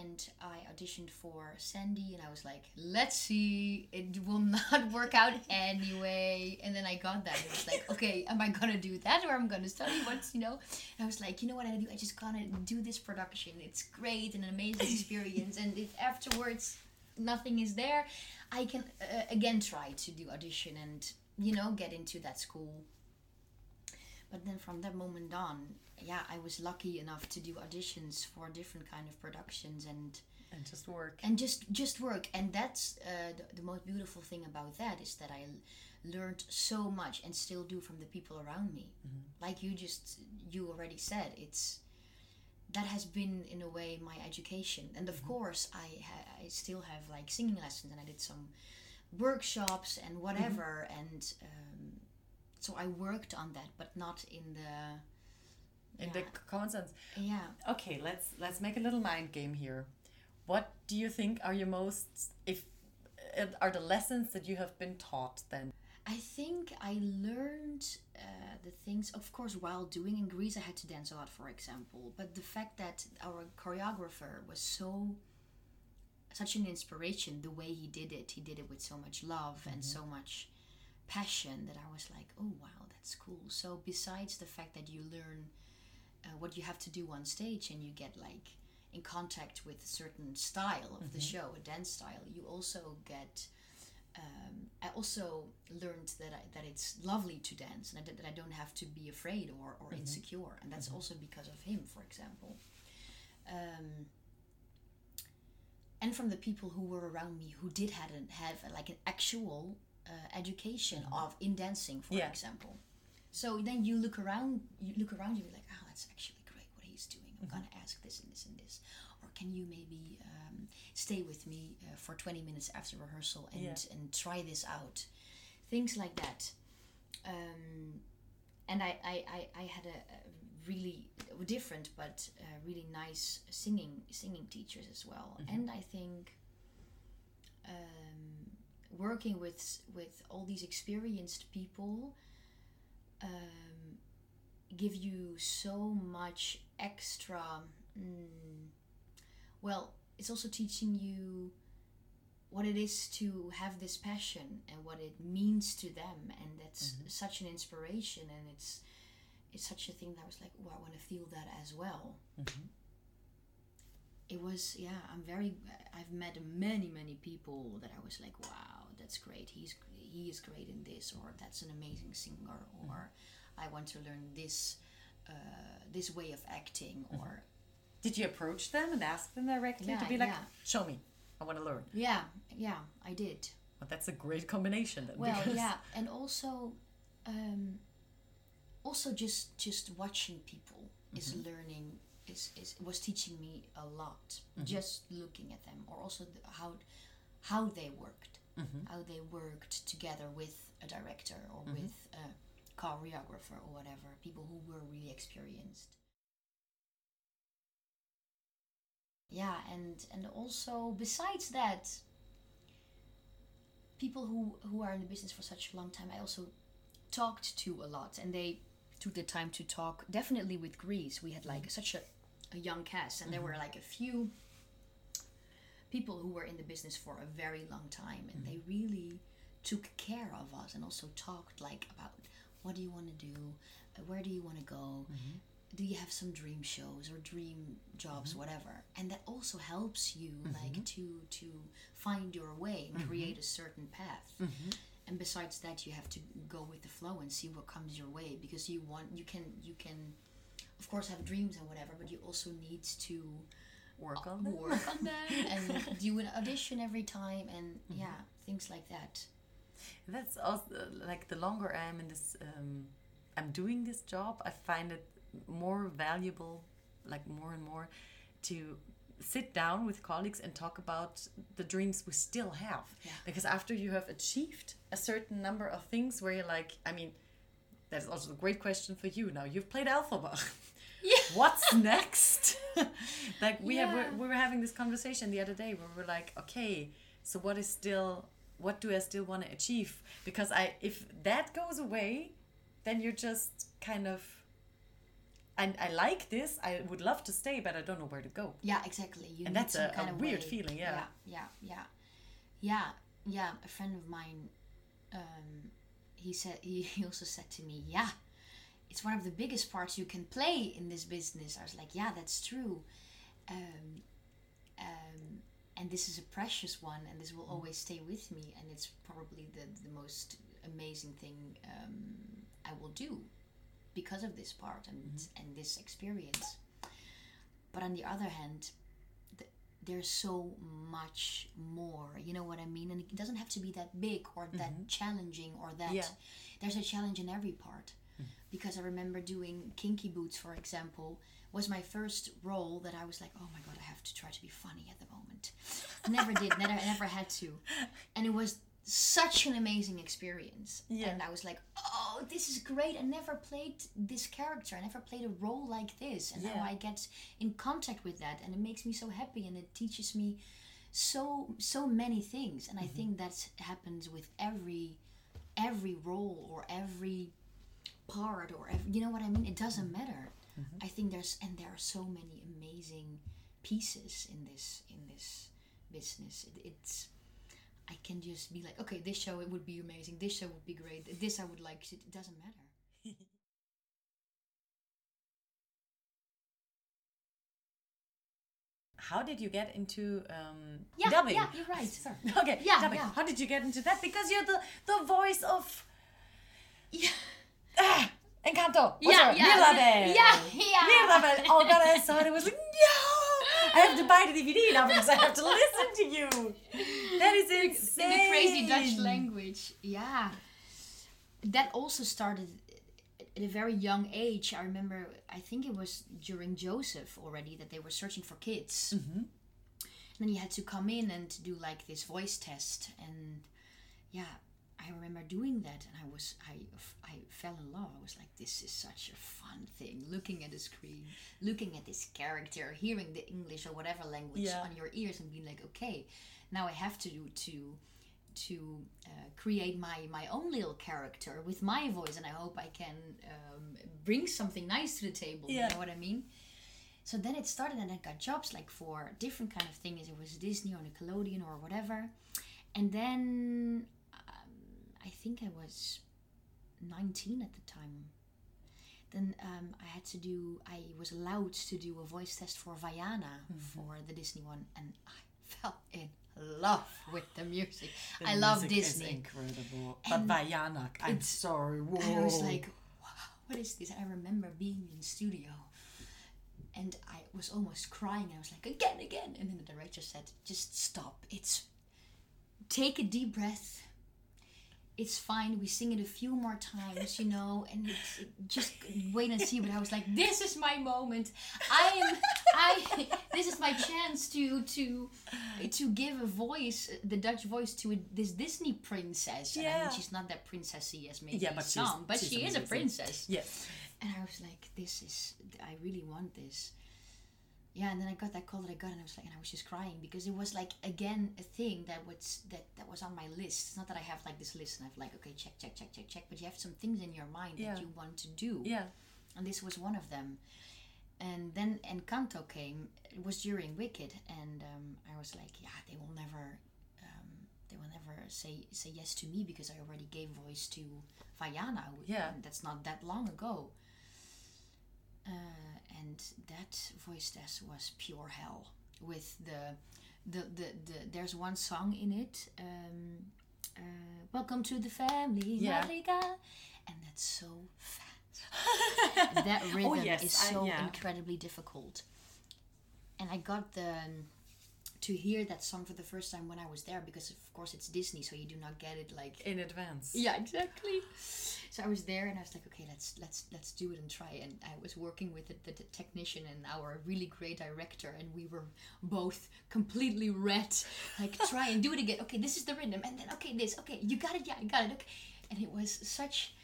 and I auditioned for Sandy, and I was like, "Let's see, it will not work out anyway." And then I got that. It was like, "Okay, am I gonna do that, or I'm gonna study what's you know?" And I was like, "You know what I do? I just gotta do this production. It's great and an amazing experience. and if afterwards nothing is there, I can uh, again try to do audition and you know get into that school." But then from that moment on, yeah, I was lucky enough to do auditions for different kind of productions and and just work. and just just work. And that's uh, the, the most beautiful thing about that is that I learned so much and still do from the people around me. Like you just you already said, it's that has been in a way my education. And of course, I ha- I still have like singing lessons and I did some workshops and whatever and. Um, so I worked on that, but not in the In the yeah. common sense. yeah. Okay, let's let's make a little mind game here. What do you think are your most if are the lessons that you have been taught then? I think I learned uh, the things, of course, while doing in Grease, I had to dance a lot, for example. But the fact that our choreographer was so, such an inspiration, the way he did it, he did it with so much love and so much passion that I was like, oh, wow, that's cool. So, besides the fact that you learn uh, what you have to do on stage and you get like in contact with a certain style of the show, a dance style, you also get um, I also learned that I, that it's lovely to dance and that, that I don't have to be afraid or, or insecure, and that's also because of him, for example. Um, and from the people who were around me who did had an, have like an actual uh, education of in dancing, for Yeah. example. So then you look around, you look around, you be like, oh, that's actually great what he's doing. I'm gonna ask this and this and this, or can you maybe um, stay with me uh, for 20 minutes after rehearsal and Yeah. and try this out, things like that. Um, and I, I, I, I had a, a really different but uh, really nice singing singing teachers as well. And I think um, working with with all these experienced people um, give you so much extra. Mm, well, it's also teaching you what it is to have this passion and what it means to them, and that's such an inspiration, and it's it's such a thing that I was like, oh, I want to feel that as well. It was, yeah, I'm very. I've met many, many people that I was like, wow, that's great. He's he is great in this, or that's an amazing singer, or I want to learn this uh, this way of acting or Did you approach them and ask them directly to be like, yeah. show me, I want to learn? yeah yeah i did But that's a great combination then. well because- yeah and also um also just just watching people is learning is, is was teaching me a lot just looking at them or also the, how how they worked Mm-hmm. how they worked together with a director or mm-hmm. with a choreographer or whatever people who were really experienced. Yeah and and also besides that people who who are in the business for such a long time i also talked to a lot and they took the time to talk definitely with grease. We had like mm-hmm. such a, a young cast and there were like a few people who were in the business for a very long time and they mm-hmm. really took care of us and also talked like about what do you want to do uh, where do you want to go mm-hmm. do you have some dream shows or dream jobs mm-hmm. whatever. And that also helps you like to to find your way and create a certain path. And besides that you have to go with the flow and see what comes your way because you want you can you can of course have dreams and whatever but you also need to work on them. work on them and do an audition every time and yeah things like that That's also like the longer I'm in this, um, I'm doing this job, I find it more valuable, like more and more, to sit down with colleagues and talk about the dreams we still have. Yeah. Because after you have achieved a certain number of things where you're like, I mean, that's also a great question for you now. You've played Elphaba. Yeah. What's next? like we have, Yeah. we were having this conversation the other day where we're like, okay, so what is still, what do I still want to achieve? Because I, if that goes away, then you're just kind of. And I like this. I would love to stay, but I don't know where to go. yeah exactly you And that's a- a kind of weird way. feeling, yeah. yeah yeah yeah yeah yeah a friend of mine um he said he, he also said to me yeah it's one of the biggest parts you can play in this business i was like yeah that's true um um and this is a precious one and this will Mm. always stay with me and it's probably the, the most amazing thing um, i will do because of this part and, Mm-hmm. and this experience but on the other hand th- there's so much more you know what i mean and it doesn't have to be that big or that challenging or that Mm-hmm. Yeah. there's a challenge in every part because i remember doing kinky boots for example was my first role that i was like oh my god i have to try to be funny at the moment. Never did never never had to. And it was such an amazing experience. Yeah. and i was like oh this is great. I never played this character. I never played a role like this. And now i get in contact with that and it makes me so happy and it teaches me so so many things. And i mm-hmm. think that happens with every every role or every part or every, you know what i mean it doesn't matter i think there's and there are so many amazing pieces in this in this business it, it's i can just be like okay this show it would be amazing this show would be great this i would like it, it doesn't matter How did you get into um, Yeah, dubbing? yeah, you're right. Sorry. Okay, Yeah, dubbing. yeah. How did you get into that? Because you're the the voice of yeah ah, Encanto. Yeah, What's her- yeah, Mirabel. yeah, yeah. Mirabel. Oh god, I saw it. Was like, no! I have to buy the DVD now because I have to listen to you. That is insane. in the crazy Dutch language. Yeah. That also started at a very young age. I remember, I think it was during Joseph already that they were searching for kids. Mm-hmm. And then you had to come in and do like this voice test. And yeah, I remember doing that and I was, I, I fell in love. I was like, this is such a fun thing. Looking at the screen, looking at this character, hearing the English or whatever language Yeah. on your ears and being like, okay, now I have to do to to uh, create my my own little character with my voice, and I hope I can um, bring something nice to the table. Yeah. You know what I mean? So then it started, and I got jobs like for different kind of things. It was Disney or Nickelodeon or whatever, and then I think I was nineteen at the time. Then um, I had to do. I was allowed to do a voice test for Vaiana for the Disney one, and I fell in love with the music. The I love music is Disney. incredible. And but Vaiana, I'm sorry. Whoa. I was like, wow, what is this? I remember being in studio and I was almost crying. I was like, again, again. And then the director said, just stop. It's take a deep breath. It's fine. We sing it a few more times, you know, and it's, just wait and see. But I was like, this is my moment. I am. I. This is my chance to to to give a voice, the Dutch voice, to a, this Disney princess. And I mean, Yeah. she's not that princessy as maybe Yeah, but some, but she's she is a princess. Yes. And I was like, this is, I really want this. Yeah, and then I got that call that I got, and I was like, and I was just crying because it was like again a thing that was that that was on my list. It's not that I have like this list and I've like, okay, check, check, check, check, check, but you have some things in your mind Yeah. that you want to do, Yeah. and this was one of them. And then Encanto came. It was during Wicked, and um, I was like, yeah, they will never, um, they will never say say yes to me because I already gave voice to Vaiana. who- Yeah. and that's not that long ago. Uh, and that voice test was pure hell. With the, the, the, the there's one song in it. Um, uh, Welcome to the family, Yeah. Madrigal, and that's so fat. that rhythm Oh, yes, is I- so yeah. incredibly difficult. And I got the to hear that song for the first time when I was there because of course it's Disney, so you do not get it like In advance. yeah, exactly. So I was there and I was like, okay, let's let's let's do it and try. And I was working with the, the, the technician and our really great director, and we were both completely red. Like, try and do it again. Okay, this is the rhythm, and then okay, this. Okay, you got it. Yeah, I got it. Okay, and it was such.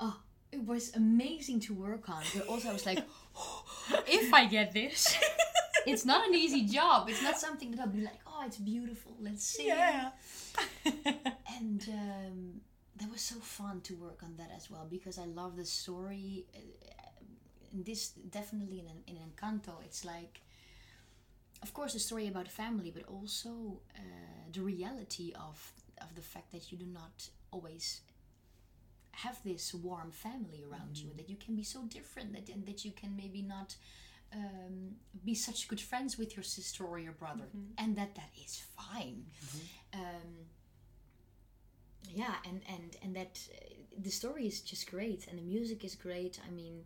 Oh, it was amazing to work on. But also, I was like, if I get this. It's not an easy job. It's not something that I'll be like, oh, it's beautiful. Let's sing. Yeah. And um, that was so fun to work on that as well because I love the story. Uh, and this definitely in, in Encanto, it's like, of course, a story about family, but also uh, the reality of of the fact that you do not always have this warm family around you, that you can be so different, that and that you can maybe not. Um, be such good friends with your sister or your brother, and that that is fine. Um, yeah and and and that uh, the story is just great and the music is great. I mean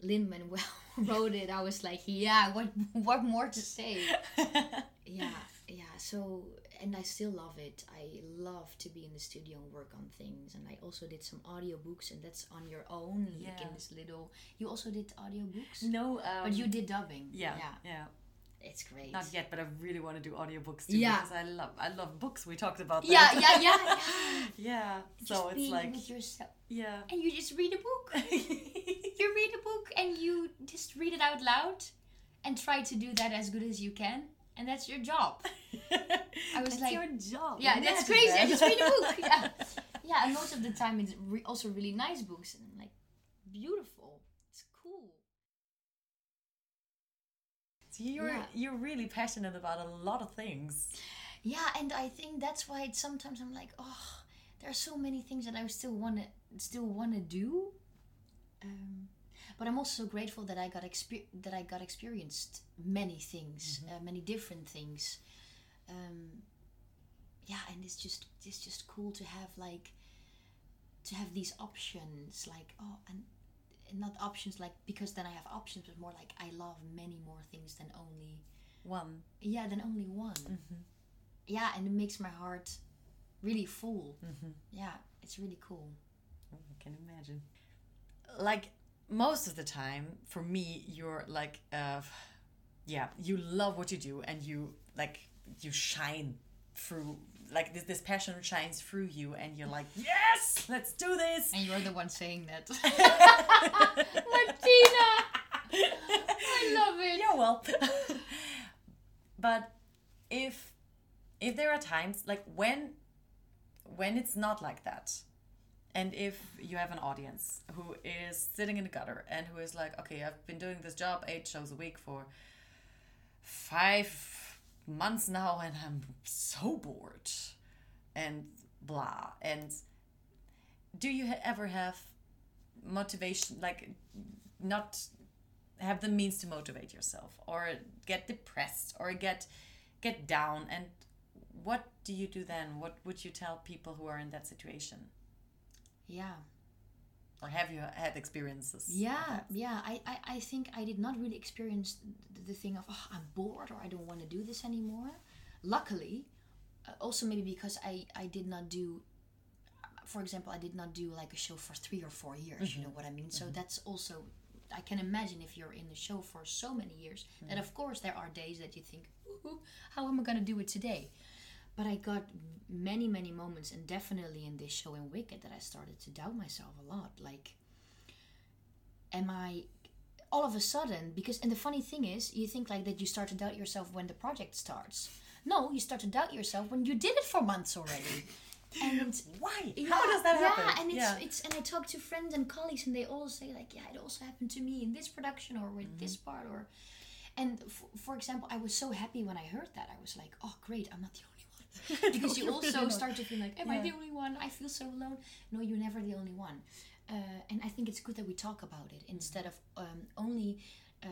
lin manuel wrote it. I was like yeah what what more to say? Yeah yeah so and i still love it i love to be in the studio and work on things and i also did some audiobooks and that's on your own like in this little you also did audiobooks No. Um, but you did dubbing Yeah. yeah Yeah. it's great Not yet, but I really want to do audiobooks too Yeah. because I love I love books. We talked about that. yeah yeah yeah, yeah. yeah. So it's like with yourself yeah. and you just read a book you read a book and you just read it out loud and try to do that as good as you can and that's your job. I was That's like- your job. yeah that's crazy. I just read a book. Yeah. Yeah and most of the time it's re- also really nice books and like beautiful. It's cool. So you're Yeah. you're really passionate about a lot of things. yeah and i think that's why it's sometimes i'm like oh there are so many things that i still want to still want to do. Um, but i'm also grateful that i got exper- that i got experienced many things uh, many different things. Um, yeah and it's just it's just cool to have like to have these options like oh and not options like because then i have options but more like i love many more things than only One. yeah than only one. Yeah and it makes my heart really full. Yeah it's really cool. Oh, I can imagine. Like most of the time, for me, you're like, uh, yeah, you love what you do, and you like you shine through. Like this, this passion shines through you, and you're like, yes, let's do this. and you're the one saying that martina i love it Yeah, well, but if if there are times like when when it's not like that, and if you have an audience who is sitting in the gutter and who is like, okay, I've been doing this job eight shows a week for five months now, and I'm so bored, and blah, and do you ever have motivation like not have the means to motivate yourself or get depressed or get get down? And what do you do then? What would you tell people who are in that situation yeah Or have you had experiences? Yeah, yeah. I, I, I think I did not really experience the, the thing of oh, I'm bored or I don't want to do this anymore. Luckily, uh, also maybe because I I did not do, for example, I did not do like a show for three or four years. You mm-hmm. know what I mean? So mm-hmm. that's also. I can imagine if you're in the show for so many years that mm. of course there are days that you think, how am I gonna do it today? But I got many, many moments, and definitely in this show in Wicked, that I started to doubt myself a lot. Like, am I all of a sudden? Because, and the funny thing is, you think like that you start to doubt yourself when the project starts. No, you start to doubt yourself when you did it for months already. And Why? yeah, How does that happen yeah, and it's yeah. it's and I talk to friends and colleagues, and they all say like, yeah, it also happened to me in this production or with this Mm-hmm. part or, and f- for example, I was so happy when I heard that. I was like, oh great, I'm not the only one, because you also start to feel like, am I the only one? I feel so alone. No, you're never the only one, uh, and I think it's good that we talk about it instead of um, only. Uh,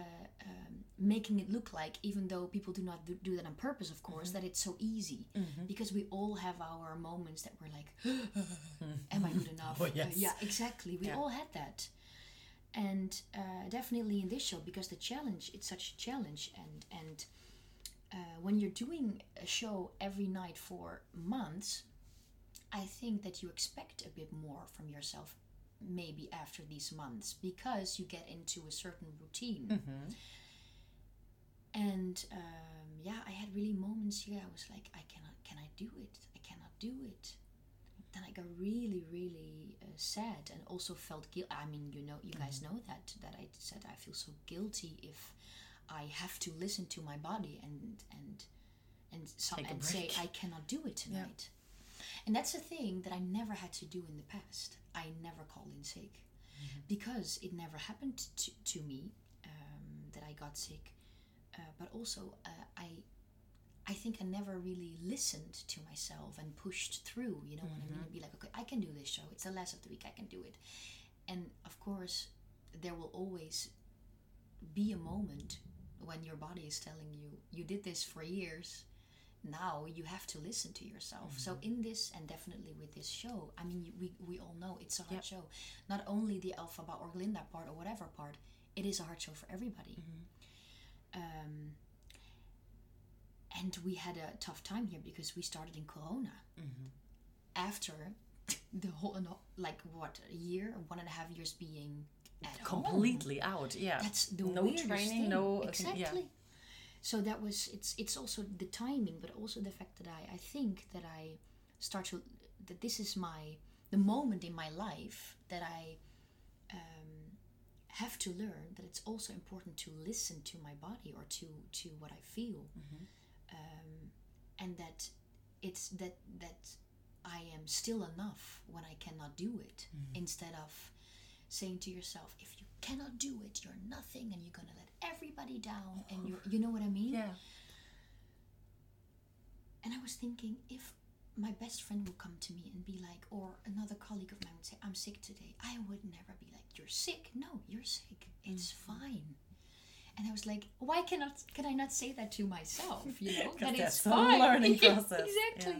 um, making it look like, even though people do not do, do that on purpose, of course, that it's so easy because we all have our moments that we're like, am I good enough? Oh, Uh, yeah, exactly. We Yeah. all had that, and uh, definitely in this show because the challenge it's such a challenge, and and uh, when you're doing a show every night for months, I think that you expect a bit more from yourself. Maybe after these months, because you get into a certain routine, Mm-hmm. and um, yeah, I had really moments here. I was like, I cannot, can I do it? I cannot do it. Then I got really, really uh, sad and also felt guilt. I mean, you know, you guys Mm-hmm. know that that I said I feel so guilty if I have to listen to my body and and and some, and say. I cannot do it tonight. And that's a thing that I never had to do in the past. I never called in sick Mm-hmm. because it never happened to, to me um, that I got sick. Uh, but also, uh, I I think I never really listened to myself and pushed through. You know what I mean? And be like, okay, I can do this show. It's the last of the week. I can do it. And of course, there will always be a moment when your body is telling you you did this for years now you have to listen to yourself. So mm-hmm. in this and definitely with this show i mean we, we all know it's a hard Yep. show. Not only the alphaba or glinda part or whatever part it is a hard show for everybody. Mm-hmm. Um, and we had a tough time here because we started in corona mm-hmm. after the whole like what a year one and a half years being at home Completely out. Yeah. that's the no weirdest training. thing. No. exactly. Yeah. So that was it's it's also the timing, but also the fact that I I think that I start to that this is my the moment in my life that I um, have to learn that it's also important to listen to my body or to to what I feel, um, and that it's that that I am still enough when I cannot do it instead of saying to yourself if you cannot do it you're nothing and you're gonna let everybody down and you you know what I mean? Yeah. and I was thinking if my best friend would come to me and be like or another colleague of mine would say I'm sick today I would never be like you're sick? No you're sick. It's fine. And I was like why cannot can I not say that to myself you know, that it's fine learning process, yeah.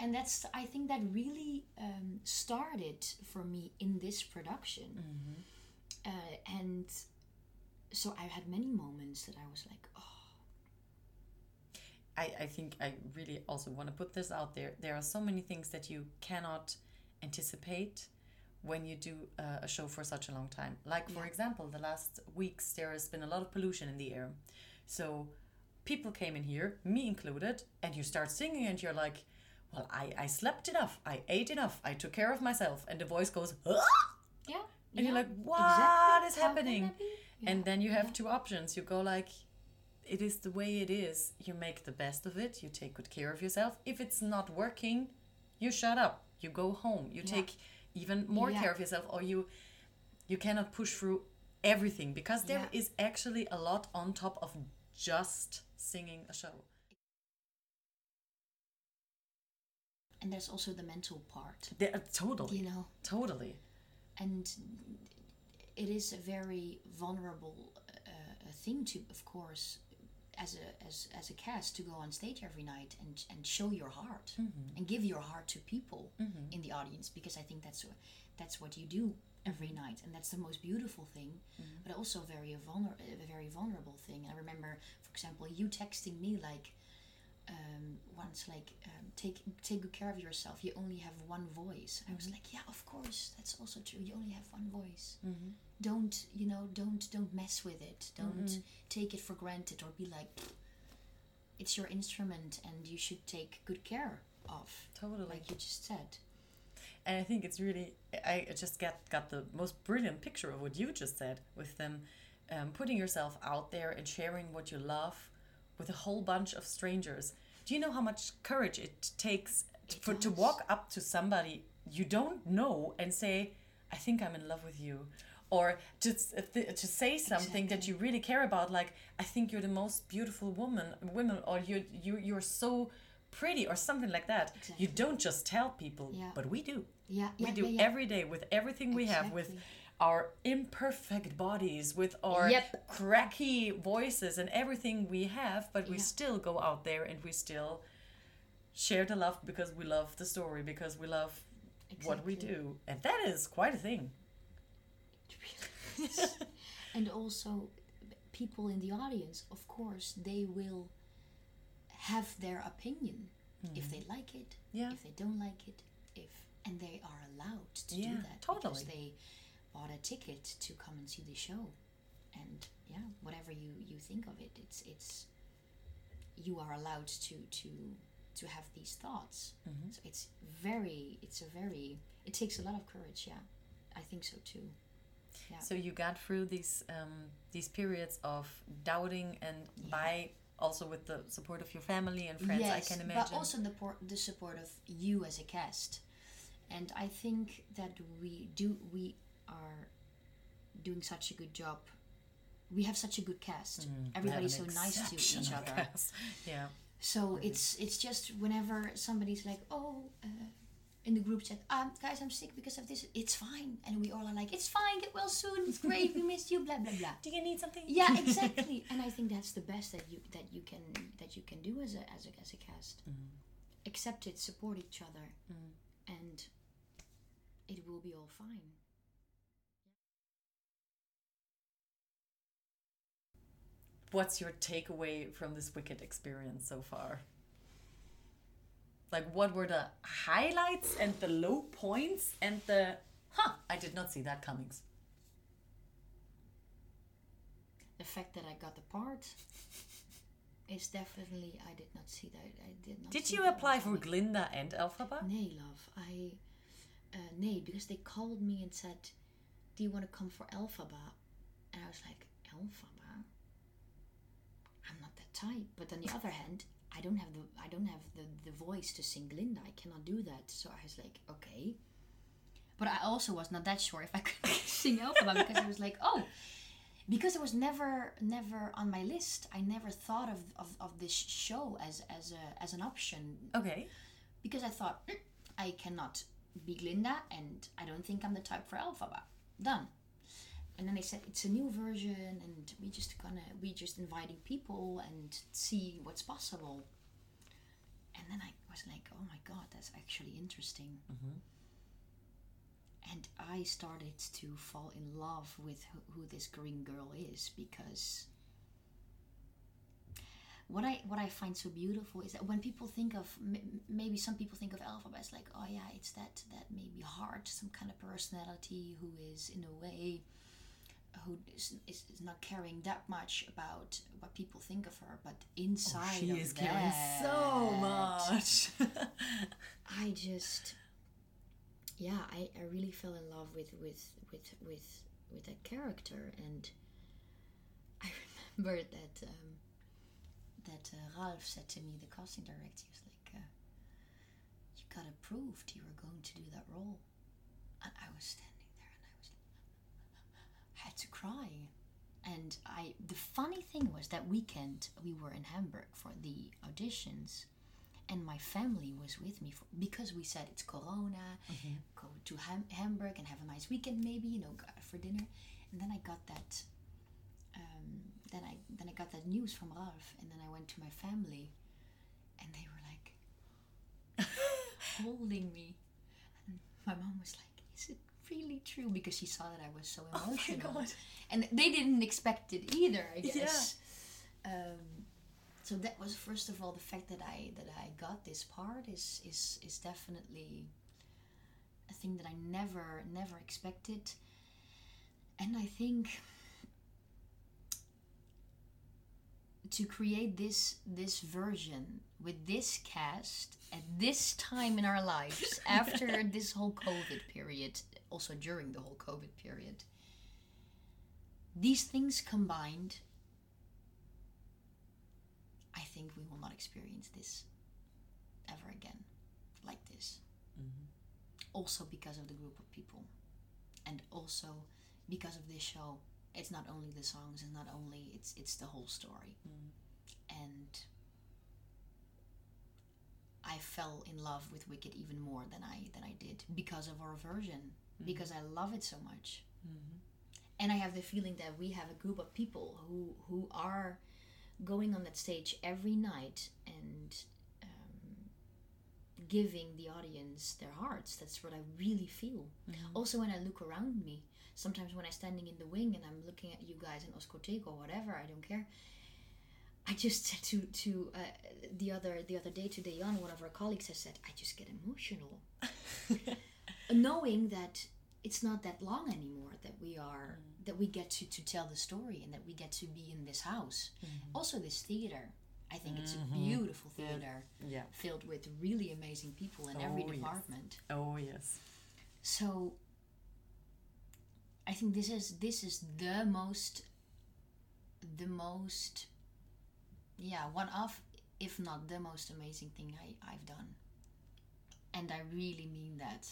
And that's I think that really um, started for me in this production Mm-hmm. uh, and so I had many moments that I was like oh I, I think I really also want to put this out there. There are so many things that you cannot anticipate when you do uh, a show for such a long time. Like, for Yeah. example, the last weeks there has been a lot of pollution in the air. So people came in here, me included, and you start singing and you're like, well, I, I slept enough, I ate enough, I took care of myself. And the voice goes, "Ah!" yeah and you're like, what exactly. is happening? be? And then you have yeah. two options. You go like, it is the way it is. You make the best of it. You take good care of yourself. If it's not working, you shut up. You go home. You Yeah. take even more Yeah. care of yourself, or you you cannot push through everything because there Yeah. is actually a lot on top of just singing a show. And there's also the mental part. There, uh, totally, you know? Totally. and it is a very vulnerable uh, thing to of course as a as, as a cast to go on stage every night and and show your heart and give your heart to people in the audience because i think that's what that's what you do every night, and that's the most beautiful thing, but also very vulner- a very vulnerable thing. I remember, for example, you texting me like um, once, like um, take take good care of yourself. You only have one voice. I was like, yeah, of course, that's also true. You only have one voice. Don't you know? Don't don't mess with it. Don't take it for granted or be like. It's your instrument, and you should take good care of. Totally. like you just said. And I think it's really, I just got, got the most brilliant picture of what you just said with them um, putting yourself out there and sharing what you love with a whole bunch of strangers. Do you know how much courage it takes for, to walk up to somebody you don't know and say, I think I'm in love with you? Or to, to say something that you really care about, like, I think you're the most beautiful woman, women, or you, you, you're so pretty, or something like that. You don't just tell people, Yeah. but we do. Yeah, We yeah, do yeah, every day with everything we have, with Exactly. Our imperfect bodies, with our Yep. cracky voices and everything we have, but we Yeah. still go out there and we still share the love because we love the story, because we love what we do. And that is quite a thing. and also people in the audience of course they will have their opinion if they like it Mm-hmm. Yeah. if they don't like it if and they are allowed to Yeah, do that totally. because they bought a ticket to come and see the show and yeah whatever you you think of it it's it's you are allowed to to to have these thoughts Mm-hmm. so it's very it's a very it takes a lot of courage yeah i think so too yeah So you got through these um, these periods of doubting and by also with the support of your family and friends, I can imagine. But also the, por- the support of you as a cast. And I think that we do we are doing such a good job. We have such a good cast. Mm, Everybody's so nice to each other. cast. Yeah. So it's it's just whenever somebody's like, oh, uh, in the group chat, um, guys, I'm sick because of this. It's fine, and we all are like, it's fine, get well soon. It's great, we missed you. Blah blah blah. Do you need something? Yeah, exactly. and I think that's the best that you that you can that you can do as a as a as a cast. Accept it, support each other, and it will be all fine. What's your takeaway from this Wicked experience so far? Like, what were the highlights and the low points and the, huh, I did not see that coming. The fact that I got the part is definitely I did not see that. I did not. Did you apply for. Glinda and Elphaba? Nay, love. I uh, nay because they called me and said, "Do you want to come for Alphaba?" And I was like, "Alphaba? I'm not that type." But on the other hand, I don't have the I don't have the the voice to sing Glinda. I cannot do that. So I was like, "Okay." But I also was not that sure if I could sing Alphaba because I was like, "Oh." Because it was never, never on my list. I never thought of, of, of this show as as a as an option Okay. because I thought "Mm, I cannot be Glinda and I don't think I'm the type for Alphaba. Done. And then they said it's a new version and we just gonna we just inviting people and see what's possible. And then I was like, oh my god, that's actually interesting. Mm-hmm. And I started to fall in love with who, who this green girl is because what I what I find so beautiful is that when people think of m- maybe some people think of Alphaba as like oh yeah it's that that maybe heart some kind of personality who is in a way who is, is, is not caring that much about what people think of her but inside Oh, she of is caring so much. I just yeah I, I really fell in love with with with with with that character and I remember that um, that uh, Ralph said to me the casting director he was like uh, you got approved you were going to do that role and I was standing there and I was had to cry and I the funny thing was that weekend we were in Hamburg for the auditions and my family was with me for, because we said it's Corona. Go to Ham- Hamburg and have a nice weekend, maybe you know, for dinner. And then I got that. Um, then I then I got that news from Ralph, and then I went to my family, and they were like holding me, and my mom was like, "Is it really true because she saw that I was so emotional, God. and they didn't expect it either. I guess. Um, so that was first of all the fact that I that I got this part is is is definitely a thing that I never never expected, and I think to create this this version with this cast at this time in our lives after this whole covid period also during the whole covid period. These things combined i think we will not experience this ever again like this. Mm-hmm. Also because of the group of people. And also because of this show it's not only the songs and not only it's it's the whole story. Mm-hmm. And I fell in love with Wicked even more than I than I did because of our version because I love it so much. And I have the feeling that we have a group of people who who are going on that stage every night and um, giving the audience their hearts. That's what I really feel. Also when I look around me sometimes when I'm standing in the wing and I'm looking at you guys in Oscoteco or whatever I don't care. I just said to to uh, the other the other day to Dayan, one of our colleagues has said, I just get emotional, knowing that it's not that long anymore that we are mm. that we get to to tell the story and that we get to be in this house. Mm-hmm. Also, this theater. I think it's a mm-hmm. beautiful theater Yeah. filled with really amazing people in every Oh, yes. department. Oh yes. So I think this is this is the most the most yeah, one of if not the most amazing thing I, I've done. And I really mean that.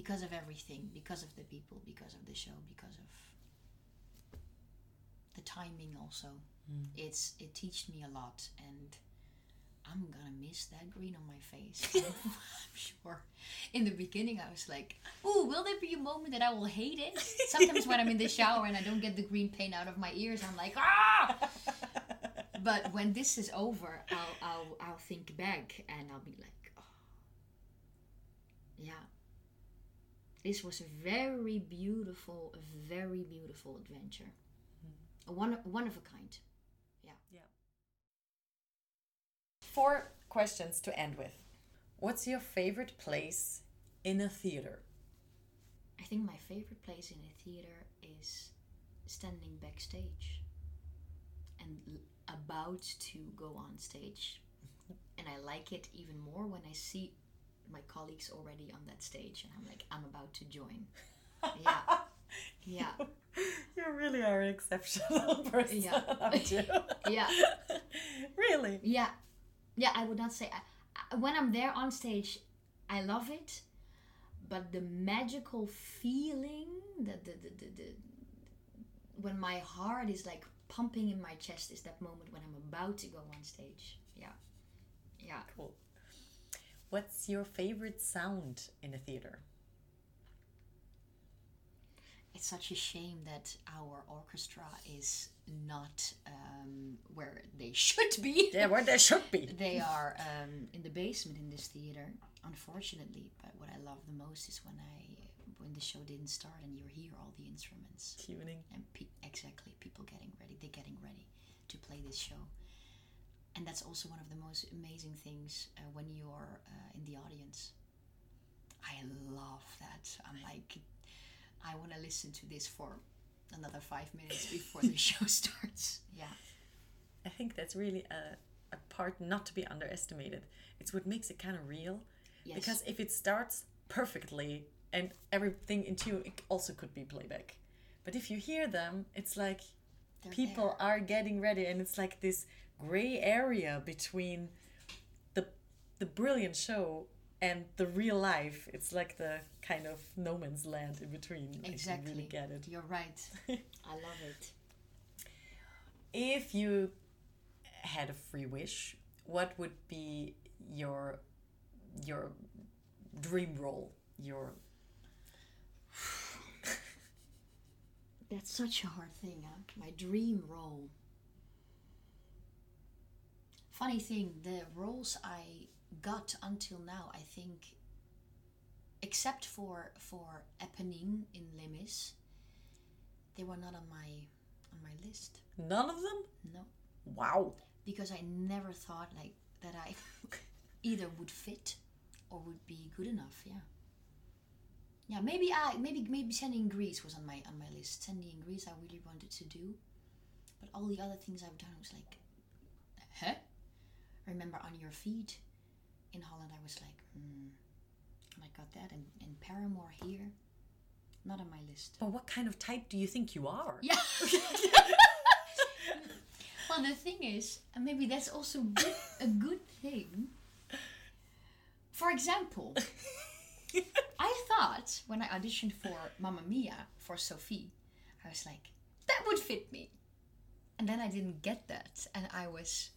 Because of everything, because of the people, because of the show, because of the timing also. It's it teached me a lot and I'm gonna miss that green on my face. I'm sure. In the beginning, I was like, "Ooh, will there be a moment that I will hate it?" Sometimes when I'm in the shower and I don't get the green paint out of my ears, I'm like, "Ah!" But when this is over, I'll I'll I'll think back and I'll be like, "Oh, yeah." This was a very beautiful, a very beautiful adventure. A one one of a kind. yeah. Four questions to end with. What's your favorite place in a theater? I think my favorite place in a theater is standing backstage and about to go on stage. Mm-hmm. And I like it even more when I see my colleagues already on that stage and I'm like, I'm about to join. Yeah. Yeah. You really are an exceptional person, Yeah. Yeah. really? Yeah. Yeah, I would not say. I, I, when I'm there on stage, I love it. But the magical feeling, the, the, the, the, the when my heart is like pumping in my chest is that moment when I'm about to go on stage. Yeah. Yeah. Cool. What's your favorite sound in a theater? It's such a shame that our orchestra is not um, where they should be. Yeah, where they should be. They are um, in the basement in this theater, unfortunately. But what I love the most is when I when the show didn't start and you hear all the instruments Tuning. and pe- exactly people getting ready. They're getting ready to play this show, and that's also one of the most amazing things uh, when you're uh, in the audience. I love that. I'm like, I want to listen to this for another five minutes before the show starts. Yeah. I think that's really a, a part not to be underestimated. It's what makes it kind of real. Yes. Because if it starts perfectly and everything in tune, it also could be playback. But if you hear them, it's like They're people are getting ready, and it's like this gray area between the the brilliant show and the real life. It's like the kind of no man's land in between. You Exactly. really get it. You're right. I love it. If you had a free wish, what would be your your dream role? Your That's such a hard thing, huh? My dream role. Funny thing, the roles I got until now, I think except for for Éponine in Les Mis, they were not on my on my list. None of them? No, Wow. because I never thought like that I either would fit or would be good enough. Yeah. Yeah, maybe I maybe maybe sending in Grease was on my on my list. Sandy in Grease I really wanted to do, but all the other things I've done I was like, huh? I remember on your feet in Holland I was like, hmm, and I got that and, and Paramour here, not on my list. But what kind of type do you think you are? Yeah. well, the thing is, and maybe that's also good, a good thing. For example, I thought when I auditioned for Mamma Mia for Sophie, I was like, that would fit me. And then I didn't get that, and I was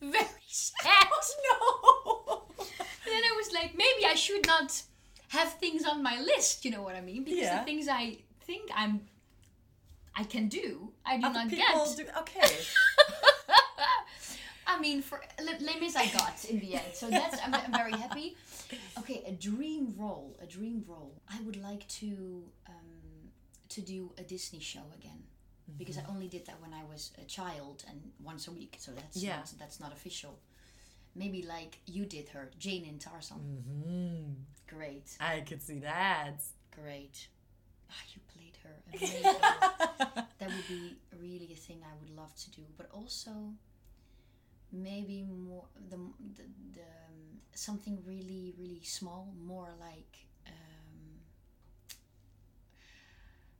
very sad. no. And then I was like, maybe I should not have things on my list. You know what I mean? Because Yeah. the things I think I'm, I can do, I do Other not get. do. Okay. I mean, for Les Les Mis, I got in the end, so that's I'm, I'm very happy. Okay, a dream role, a dream role. I would like to um, to do a Disney show again. Because I only did that when I was a child and once a week, so that's Yeah. not, that's not official. Maybe like you did her, Jane in Tarzan. hmm Great. I could see that. Great. Ah, you played her. That would be really a thing I would love to do. But also, maybe more the the, the um, something really really small, more like. Um,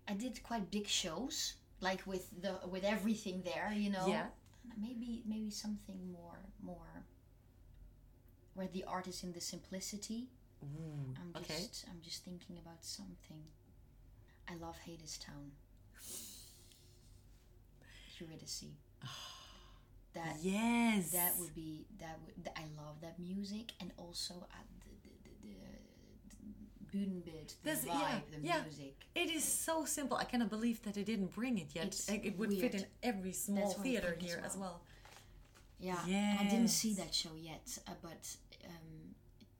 I did quite big shows, like with the with everything there, you know. Yeah. Maybe maybe something more more. Where the art is in the simplicity. Ooh, I'm just okay. I'm just thinking about something. I love Hadestown. Eurydice. That Yes. that would be that would I love that music and also uh, the This- vibe, yeah, the yeah. music. It is so simple. I cannot believe that they didn't bring it yet. It's it would fit in every small That's what I theater think as here as well. well. Yeah, and I didn't see that show yet, uh, but um,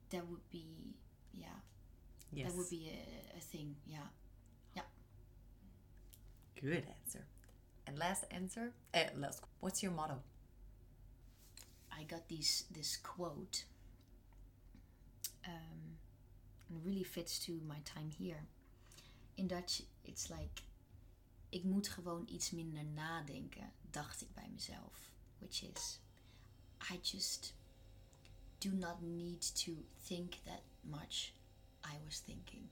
that would be yeah, Yes. that would be a, a thing. Yeah, Good answer. And last answer. Uh, last. What's your motto? I got these this quote. Um, and really fits to my time here. In Dutch, it's like, ik moet gewoon iets minder nadenken, dacht ik bij mezelf. Which is, I just do not need to think that much. I was thinking,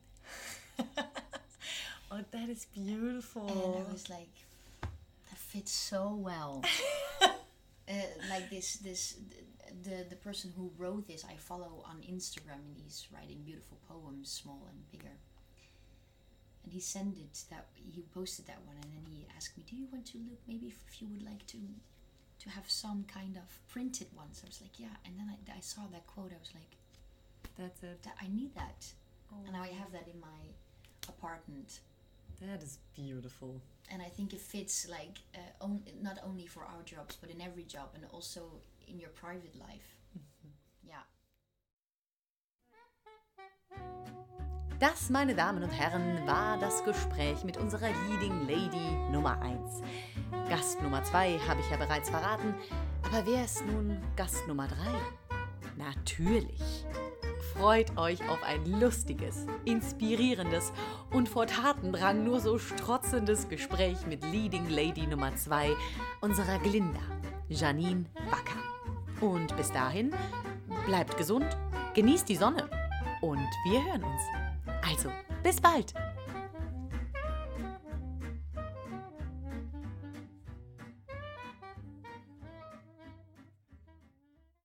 Oh, that is beautiful. and I was like, that fits so well. uh, like this this the the person who wrote this I follow on Instagram and he's writing beautiful poems small and bigger. And he sent it that he posted that one and then he asked me do you want to look maybe if, if you would like to to have some kind of printed ones I was like yeah. And then I, I saw that quote I was like That's it. that I need that. Oh, and now I have that in my apartment. That is beautiful. and I think it fits like uh, on, not only for our jobs but in every job and also in your private life. Yeah. Das, meine Damen und Herren, war das Gespräch mit unserer Leading Lady Nummer 1. Gast Nummer 2 habe ich ja bereits verraten, aber wer ist nun Gast Nummer 3? Natürlich. Freut euch auf ein lustiges, inspirierendes und vor Tatendrang nur so strotzendes Gespräch mit Leading Lady Nummer 2, unserer Glinda, Janine Backer. Und bis dahin, bleibt gesund, genießt die Sonne und wir hören uns. Also, bis bald!